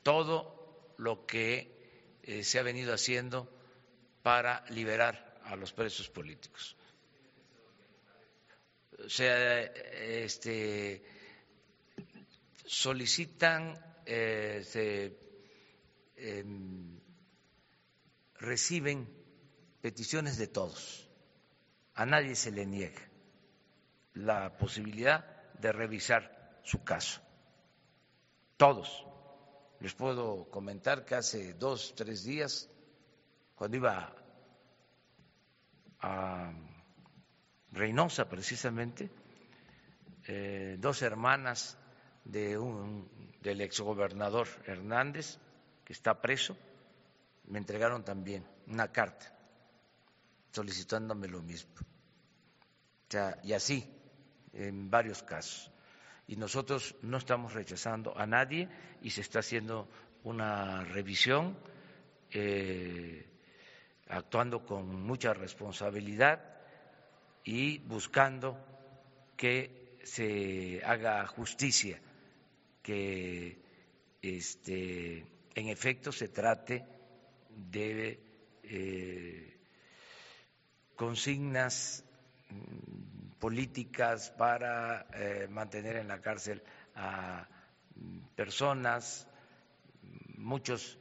todo lo que eh, se ha venido haciendo para liberar a los presos políticos. O sea, este, solicitan, eh, se em, reciben peticiones de todos. A nadie se le niega la posibilidad de revisar su caso. Todos. Les puedo comentar que hace dos, tres días, cuando iba a Reynosa precisamente, eh, dos hermanas de un, del exgobernador Hernández, que está preso, me entregaron también una carta solicitándome lo mismo. O sea, y así, en varios casos. Y nosotros no estamos rechazando a nadie y se está haciendo una revisión, eh, actuando con mucha responsabilidad y buscando que se haga justicia, que este, en efecto se trate de eh, consignas políticas para eh, mantener en la cárcel a mm, personas, muchos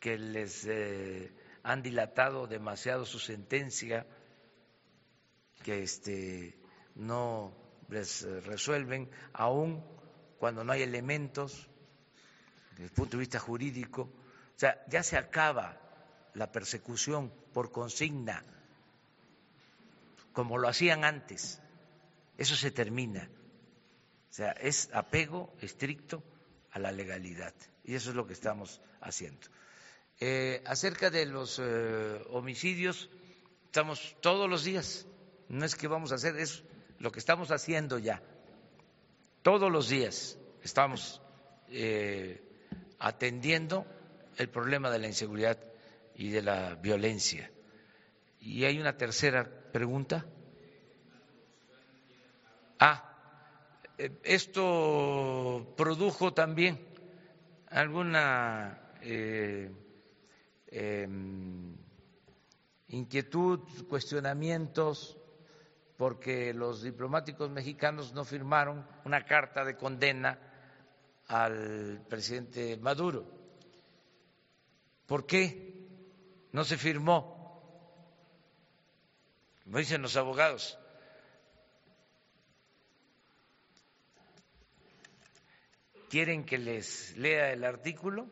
que les eh, han dilatado demasiado su sentencia, que este, no les resuelven, aún cuando no hay elementos desde el punto de vista jurídico. O sea, ya se acaba la persecución por consigna como lo hacían antes. Eso se termina. O sea, es apego estricto a la legalidad. Y eso es lo que estamos haciendo. Eh, acerca de los eh, homicidios, estamos todos los días. No es que vamos a hacer eso, lo que estamos haciendo ya. Todos los días estamos eh, atendiendo el problema de la inseguridad y de la violencia. Y hay una tercera pregunta. Ah, eh, esto produjo también alguna eh, em, inquietud, cuestionamientos, porque los diplomáticos mexicanos no firmaron una carta de condena al presidente Maduro. ¿Por qué no se firmó? Como dicen los abogados. ¿Quieren que les lea el artículo?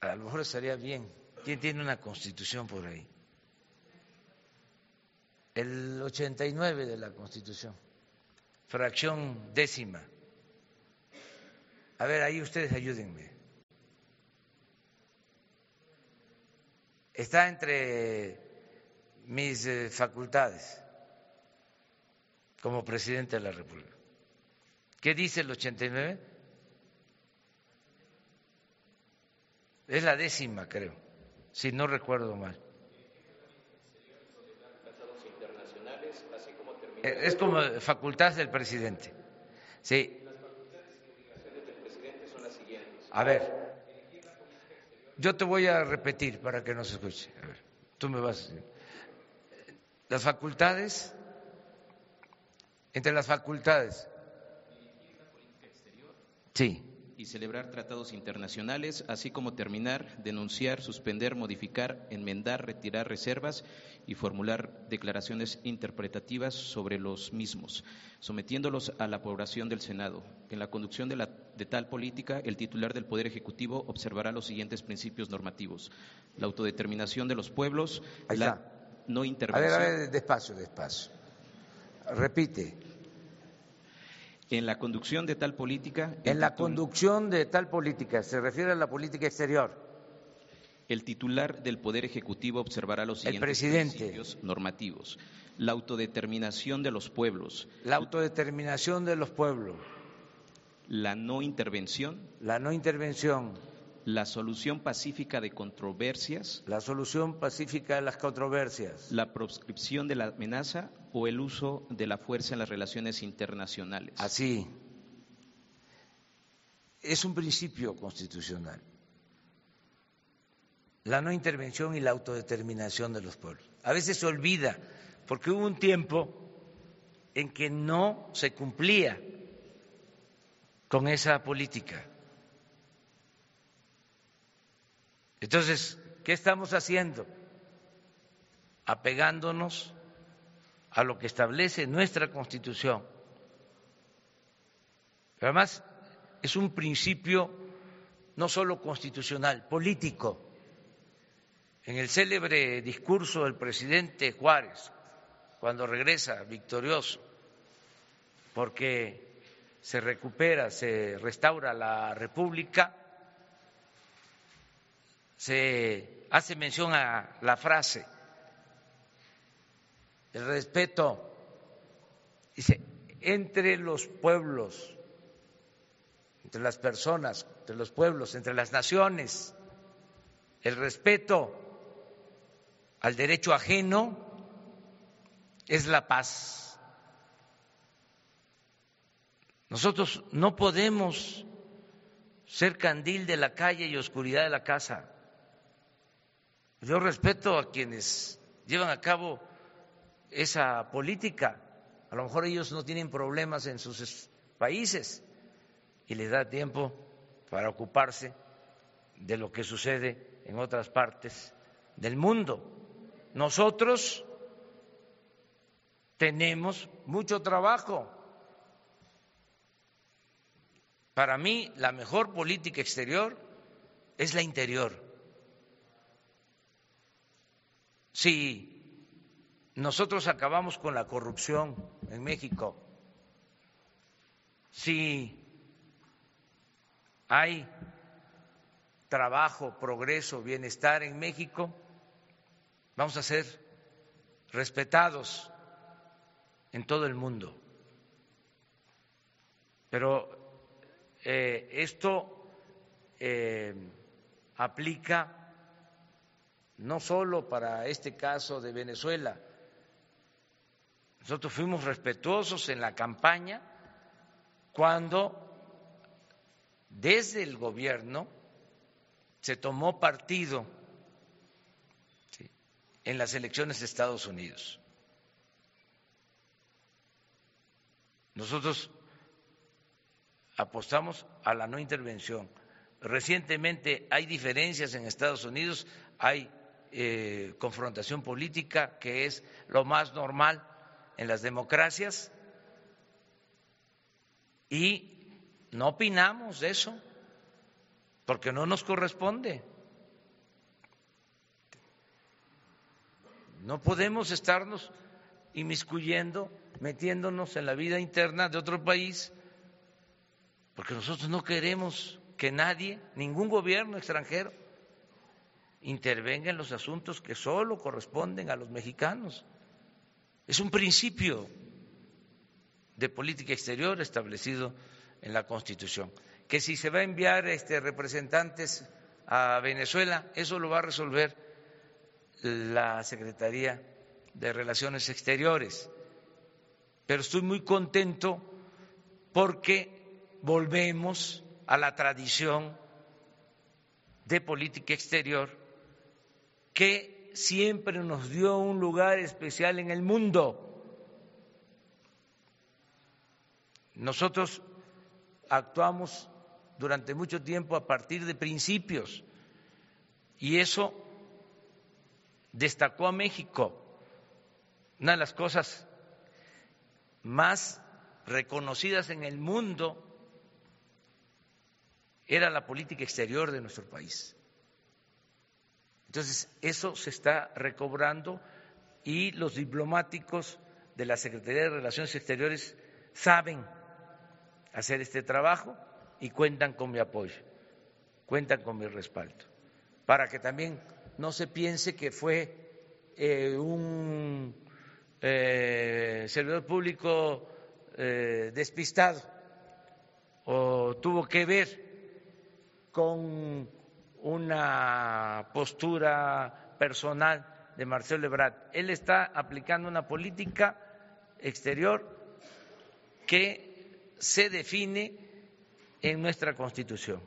A lo mejor estaría bien. ¿Quién tiene una constitución por ahí? El 89 de la constitución, fracción décima. A ver, ahí ustedes ayúdenme. Está entre mis eh, facultades como presidente de la República. ¿Qué dice el 89? Es la décima, creo, si no recuerdo mal. Eh, es como facultad del presidente. Sí. A ver, yo te voy a repetir para que no se escuche. A ver, tú me vas. Las facultades, entre las facultades. Sí. Y celebrar tratados internacionales, así como terminar, denunciar, suspender, modificar, enmendar, retirar reservas y formular declaraciones interpretativas sobre los mismos, sometiéndolos a la aprobación del Senado. En la conducción de, la, de tal política, el titular del Poder Ejecutivo observará los siguientes principios normativos. La autodeterminación de los pueblos, la no intervención. A ver, a ver, despacio, despacio. Repite. En la conducción de tal política. En la conducción de tal política, se refiere a la política exterior. El titular del Poder Ejecutivo observará los siguientes principios normativos. La autodeterminación de los pueblos. La autodeterminación de los pueblos. La no intervención. La no intervención. La solución pacífica de controversias. La solución pacífica de las controversias. La proscripción de la amenaza o el uso de la fuerza en las relaciones internacionales. Así. Es un principio constitucional. La no intervención y la autodeterminación de los pueblos. A veces se olvida, porque hubo un tiempo en que no se cumplía con esa política. Entonces, ¿qué estamos haciendo? Apegándonos a lo que establece nuestra Constitución. Además es un principio no solo constitucional, político. En el célebre discurso del presidente Juárez, cuando regresa victorioso, porque se recupera, se restaura la República, se hace mención a la frase el respeto, dice, entre los pueblos, entre las personas, entre los pueblos, entre las naciones, el respeto al derecho ajeno es la paz. Nosotros no podemos ser candil de la calle y oscuridad de la casa. Yo respeto a quienes llevan a cabo esa política. A lo mejor ellos no tienen problemas en sus países y les da tiempo para ocuparse de lo que sucede en otras partes del mundo. Nosotros tenemos mucho trabajo. Para mí, la mejor política exterior es la interior. Si nosotros acabamos con la corrupción en México. Si hay trabajo, progreso, bienestar en México, vamos a ser respetados en todo el mundo. Pero eh, esto eh, aplica no solo para este caso de Venezuela, nosotros fuimos respetuosos en la campaña cuando desde el gobierno se tomó partido en las elecciones de Estados Unidos. Nosotros apostamos a la no intervención. Recientemente hay diferencias en Estados Unidos, hay eh, confrontación política, que es lo más normal en las democracias y no opinamos de eso porque no nos corresponde. No podemos estarnos inmiscuyendo, metiéndonos en la vida interna de otro país, porque nosotros no queremos que nadie, ningún gobierno extranjero, intervenga en los asuntos que solo corresponden a los mexicanos. Es un principio de política exterior establecido en la Constitución. Que si se va a enviar este, representantes a Venezuela, eso lo va a resolver la Secretaría de Relaciones Exteriores. Pero estoy muy contento porque volvemos a la tradición de política exterior que siempre nos dio un lugar especial en el mundo. Nosotros actuamos durante mucho tiempo a partir de principios y eso destacó a México. Una de las cosas más reconocidas en el mundo era la política exterior de nuestro país. Entonces, eso se está recobrando y los diplomáticos de la Secretaría de Relaciones Exteriores saben hacer este trabajo y cuentan con mi apoyo, cuentan con mi respaldo, para que también no se piense que fue eh, un eh, servidor público eh, despistado o tuvo que ver con una postura personal de Marcelo Ebrard. Él está aplicando una política exterior que se define en nuestra Constitución.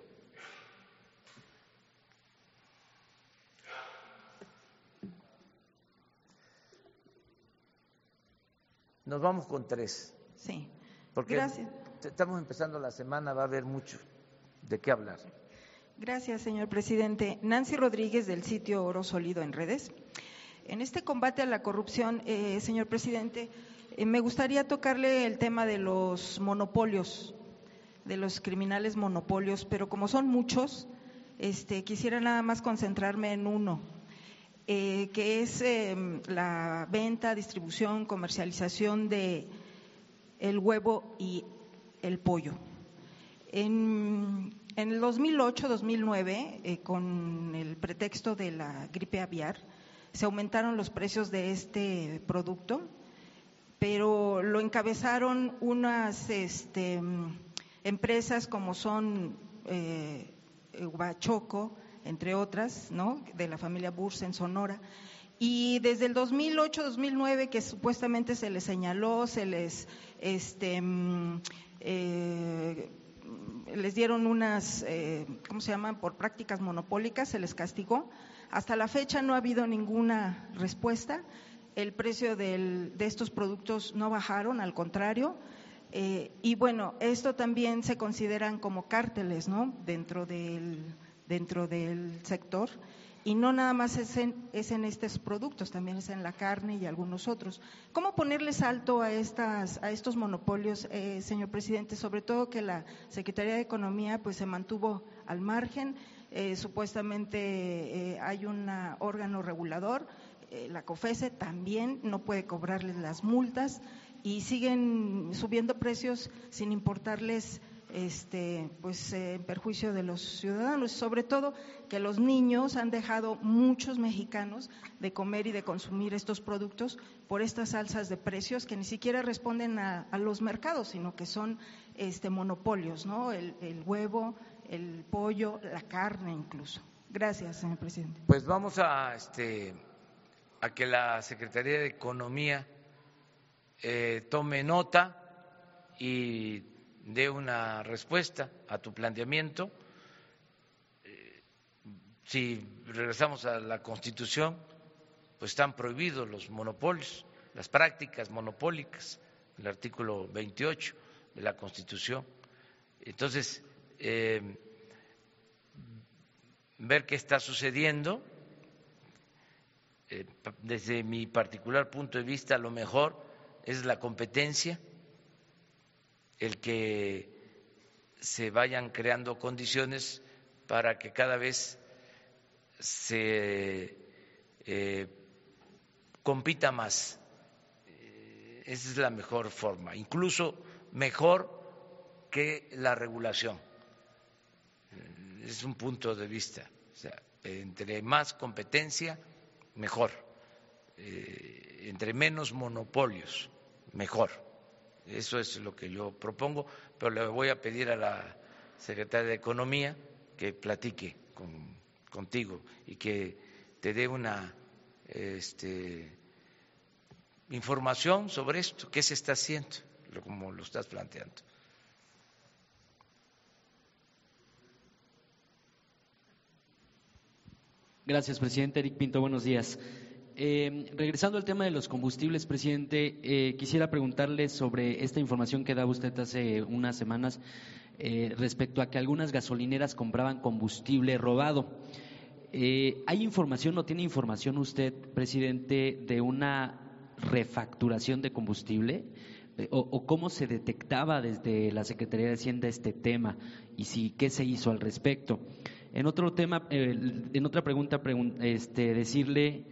Nos vamos con tres. Sí. Porque Gracias. estamos empezando la semana, va a haber mucho de qué hablar. Gracias, señor presidente. Nancy Rodríguez, del sitio Oro Sólido en Redes. En este combate a la corrupción, eh, señor presidente, eh, me gustaría tocarle el tema de los monopolios, de los criminales monopolios, pero como son muchos, este, quisiera nada más concentrarme en uno, eh, que es em, la venta, distribución, comercialización de el huevo y el pollo. En, en el 2008-2009, eh, con el pretexto de la gripe aviar, se aumentaron los precios de este producto, pero lo encabezaron unas este, empresas como son eh, Huachoco, entre otras, de la familia Bursa en Sonora. Y desde el 2008-2009, que supuestamente se les señaló, se les este, mm, eh, les dieron unas, eh, ¿cómo se llaman?, por prácticas monopólicas, se les castigó. Hasta la fecha no ha habido ninguna respuesta. El precio de estos productos no bajaron, al contrario. Eh, y bueno, esto también se consideran como cárteles, ¿no?, dentro del, dentro del sector y no nada más es en, es en, estos productos, también es en la carne y algunos otros. ¿Cómo ponerle salto a, estas, a estos monopolios, eh, señor presidente? Sobre todo que la Secretaría de Economía pues, se mantuvo al margen, eh, supuestamente eh, hay un órgano regulador, la COFESE también no puede cobrarles las multas y siguen subiendo precios sin importarles este, pues en perjuicio de los ciudadanos, sobre todo que los niños han dejado muchos mexicanos de comer y de consumir estos productos por estas alzas de precios que ni siquiera responden a, los mercados, sino que son este, monopolios, ¿no? El, huevo, el pollo, la carne incluso. Gracias, señor presidente. Pues vamos a, este, a que la Secretaría de Economía eh, tome nota y dé una respuesta a tu planteamiento. Eh, si regresamos a la Constitución, pues están prohibidos los monopolios, las prácticas monopólicas, el artículo 28 de la Constitución. Entonces, eh, ver qué está sucediendo, eh, desde mi particular punto de vista, lo mejor es la competencia el que se vayan creando condiciones para que cada vez se eh, compita más. Eh, esa es la mejor forma, incluso mejor que la regulación. Eh, es un punto de vista. Entre más competencia, mejor. entre menos monopolios, mejor. Eso es lo que yo propongo, pero le voy a pedir a la secretaria de Economía que platique contigo y que te dé una este, información sobre esto, qué se está haciendo, como lo estás planteando. Gracias, presidente. Eric Pinto, buenos días. Eh, regresando al tema de los combustibles, presidente, eh, quisiera preguntarle sobre esta información que daba usted hace unas semanas eh, respecto a que algunas gasolineras compraban combustible robado. ¿Hay información o tiene información usted, presidente, de una refacturación de combustible? O, cómo se detectaba desde la Secretaría de Hacienda este tema y si qué se hizo al respecto. En otro tema, en otra pregunta, este, decirle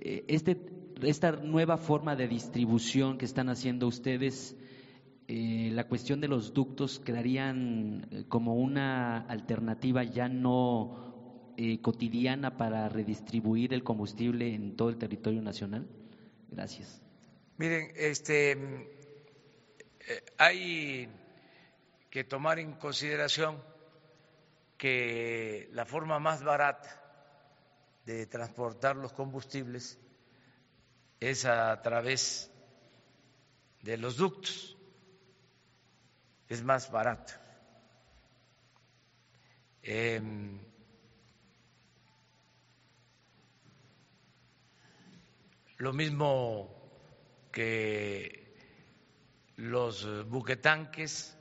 este, esta nueva forma de distribución que están haciendo ustedes eh, la cuestión de los ductos quedarían eh, como una alternativa ya no eh, cotidiana para redistribuir el combustible en todo el territorio nacional? Gracias. Miren, este, hay que tomar en consideración que la forma más barata de transportar los combustibles es a través de los ductos es más barato. Em, lo mismo que los buquetanques,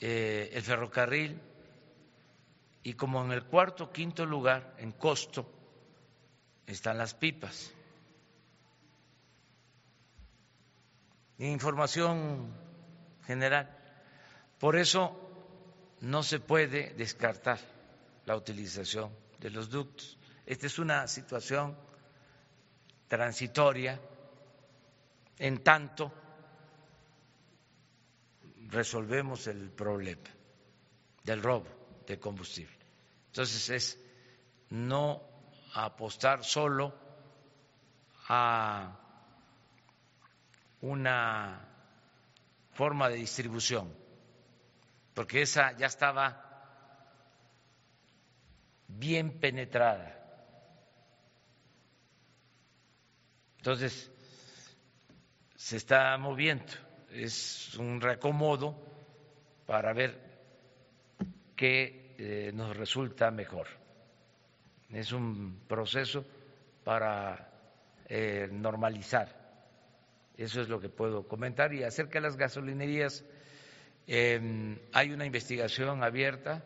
eh, el ferrocarril, y como en el cuarto quinto lugar, en costo, están las pipas. Información general. Por eso no se puede descartar la utilización de los ductos. Esta es una situación transitoria en tanto resolvemos el problema del robo de combustible. Entonces es no apostar solo a una forma de distribución, porque esa ya estaba bien penetrada. Entonces, se está moviendo, es un reacomodo para ver qué eh, nos resulta mejor. Es un proceso para eh, normalizar eso es lo que puedo comentar. Y acerca de las gasolinerías, em, hay una investigación abierta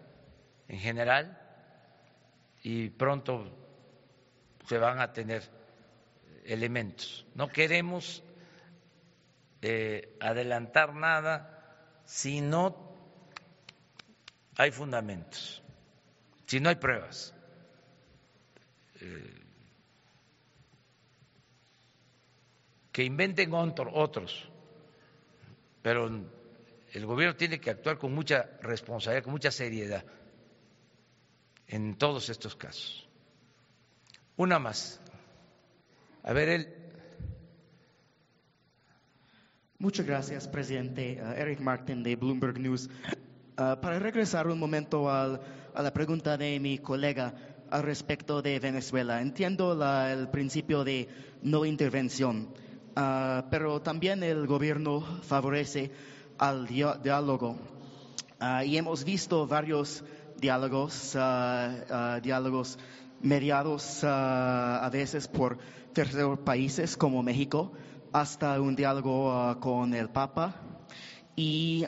en general y pronto se van a tener elementos. No queremos eh, adelantar nada si no hay fundamentos, si no hay pruebas. Eh, que inventen otros, pero el gobierno tiene que actuar con mucha responsabilidad, con mucha seriedad en todos estos casos. Una más. A ver, él. Muchas gracias, presidente. Uh, Eric Martin de Bloomberg News. Uh, para regresar un momento a la pregunta de mi colega al respecto de Venezuela, entiendo el principio de no intervención. Ah, pero también el gobierno favorece al diálogo. Ah, y hemos visto varios diálogos, ah, diálogos mediados a veces por terceros países como México, hasta un diálogo con el Papa y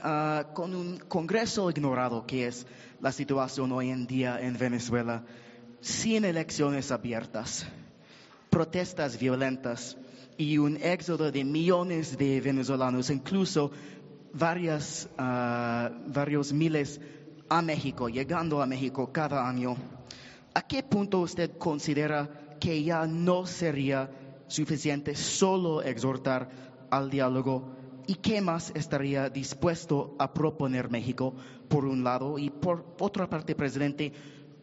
con un Congreso ignorado, que es la situación hoy en día en Venezuela, sin elecciones abiertas, protestas violentas y un éxodo de millones de venezolanos, incluso varias, ah, varios miles a México, llegando a México cada año. ¿A qué punto usted considera que ya no sería suficiente solo exhortar al diálogo y qué más estaría dispuesto a proponer México, por un lado, y por otra parte, presidente,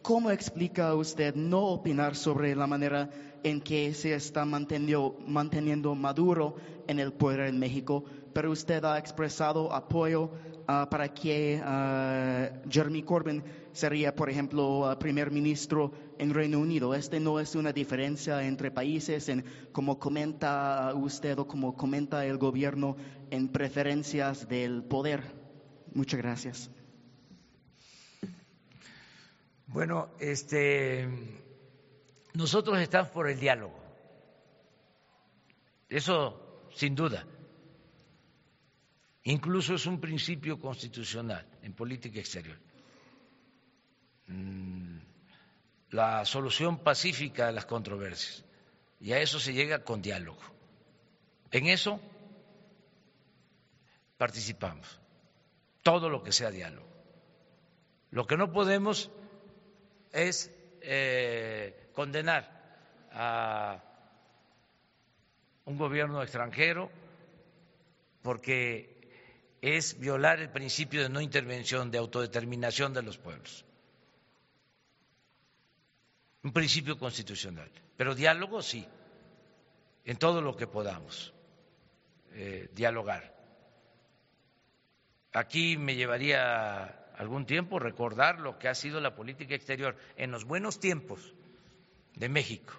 ¿cómo explica usted no opinar sobre la manera en que se está manteniendo, Maduro en el poder en México, pero usted ha expresado apoyo ah, para que ah, Jeremy Corbyn sería, por ejemplo, primer ministro en Reino Unido. Este no es una diferencia entre países en como comenta usted o como comenta el gobierno en preferencias del poder. Muchas gracias. Bueno, este nosotros estamos por el diálogo. Eso sin duda. Incluso es un principio constitucional en política exterior. Mm, la solución pacífica de las controversias. Y a eso se llega con diálogo. En eso participamos. Todo lo que sea diálogo. Lo que no podemos es eh, condenar a un gobierno extranjero porque es violar el principio de no intervención, de autodeterminación de los pueblos. Un principio constitucional. Pero diálogo sí, en todo lo que podamos eh, dialogar. Aquí me llevaría algún tiempo recordar lo que ha sido la política exterior en los buenos tiempos de México.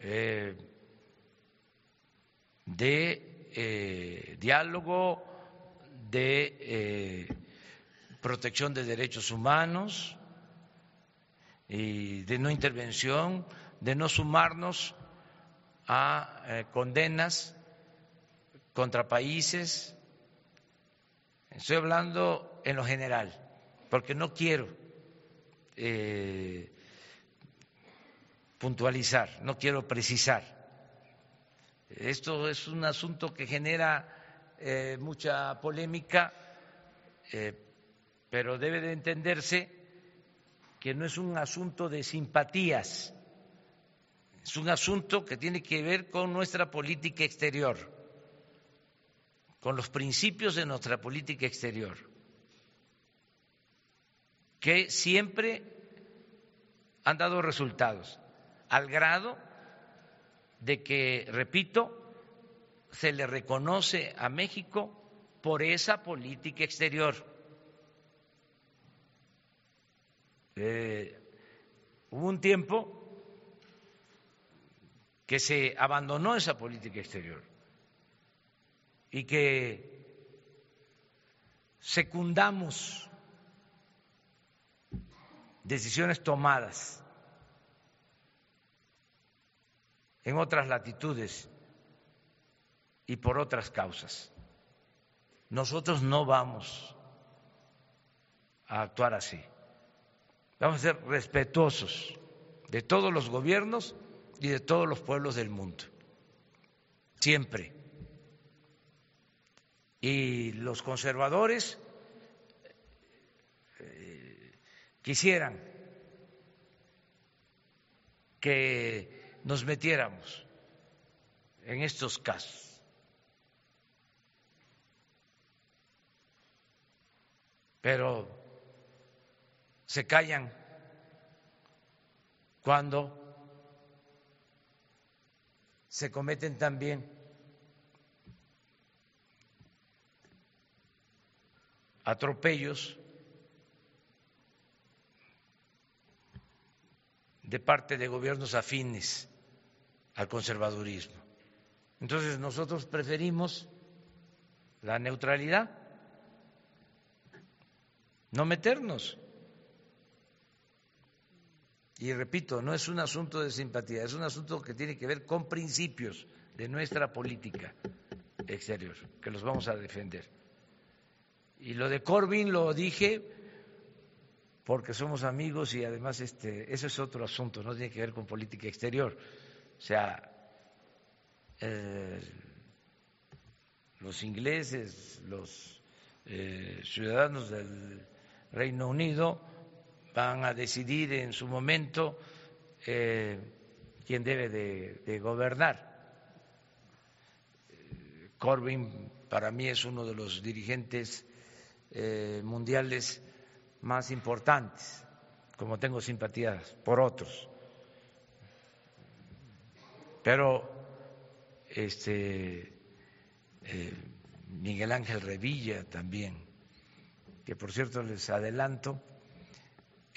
Eh, de eh, diálogo, de protección de derechos humanos y de no intervención, de no sumarnos a eh, condenas contra países. Estoy hablando en lo general, porque no quiero puntualizar, no quiero precisar esto es un asunto que genera eh, mucha polémica, eh, pero debe de entenderse que no es un asunto de simpatías, es un asunto que tiene que ver con nuestra política exterior, con los principios de nuestra política exterior, que siempre han dado resultados, al grado de que, repito, se le reconoce a México por esa política exterior. Eh, hubo un tiempo que se abandonó esa política exterior y que secundamos decisiones tomadas en otras latitudes y por otras causas. Nosotros no vamos a actuar así. Vamos a ser respetuosos de todos los gobiernos y de todos los pueblos del mundo. Siempre. Y los conservadores eh, quisieran que nos metiéramos en estos casos. Pero se callan cuando se cometen también atropellos de parte de gobiernos afines al conservadurismo. Entonces nosotros preferimos la neutralidad, no meternos. Y repito, no es un asunto de simpatía, es un asunto que tiene que ver con principios de nuestra política exterior, que los vamos a defender. Y lo de Corbyn lo dije porque somos amigos y además este, eso es otro asunto, no tiene que ver con política exterior. O sea, eh, los ingleses, los eh, ciudadanos del Reino Unido van a decidir en su momento eh, quién debe de, gobernar. Corbyn para mí es uno de los dirigentes mundiales más importantes, como tengo simpatías por otros pero este eh, Miguel Ángel Revilla también, que por cierto les adelanto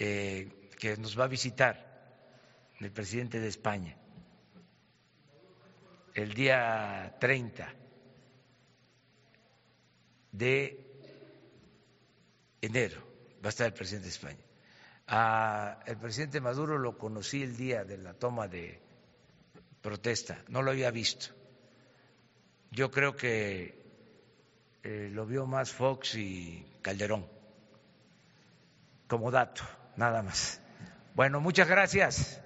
eh, que nos va a visitar el presidente de España el día 30 de enero va a estar el presidente de España. El presidente Maduro lo conocí el día de la toma de protesta, no lo había visto. Yo creo que eh, lo vio más Fox y Calderón, como dato, nada más. Bueno, muchas gracias.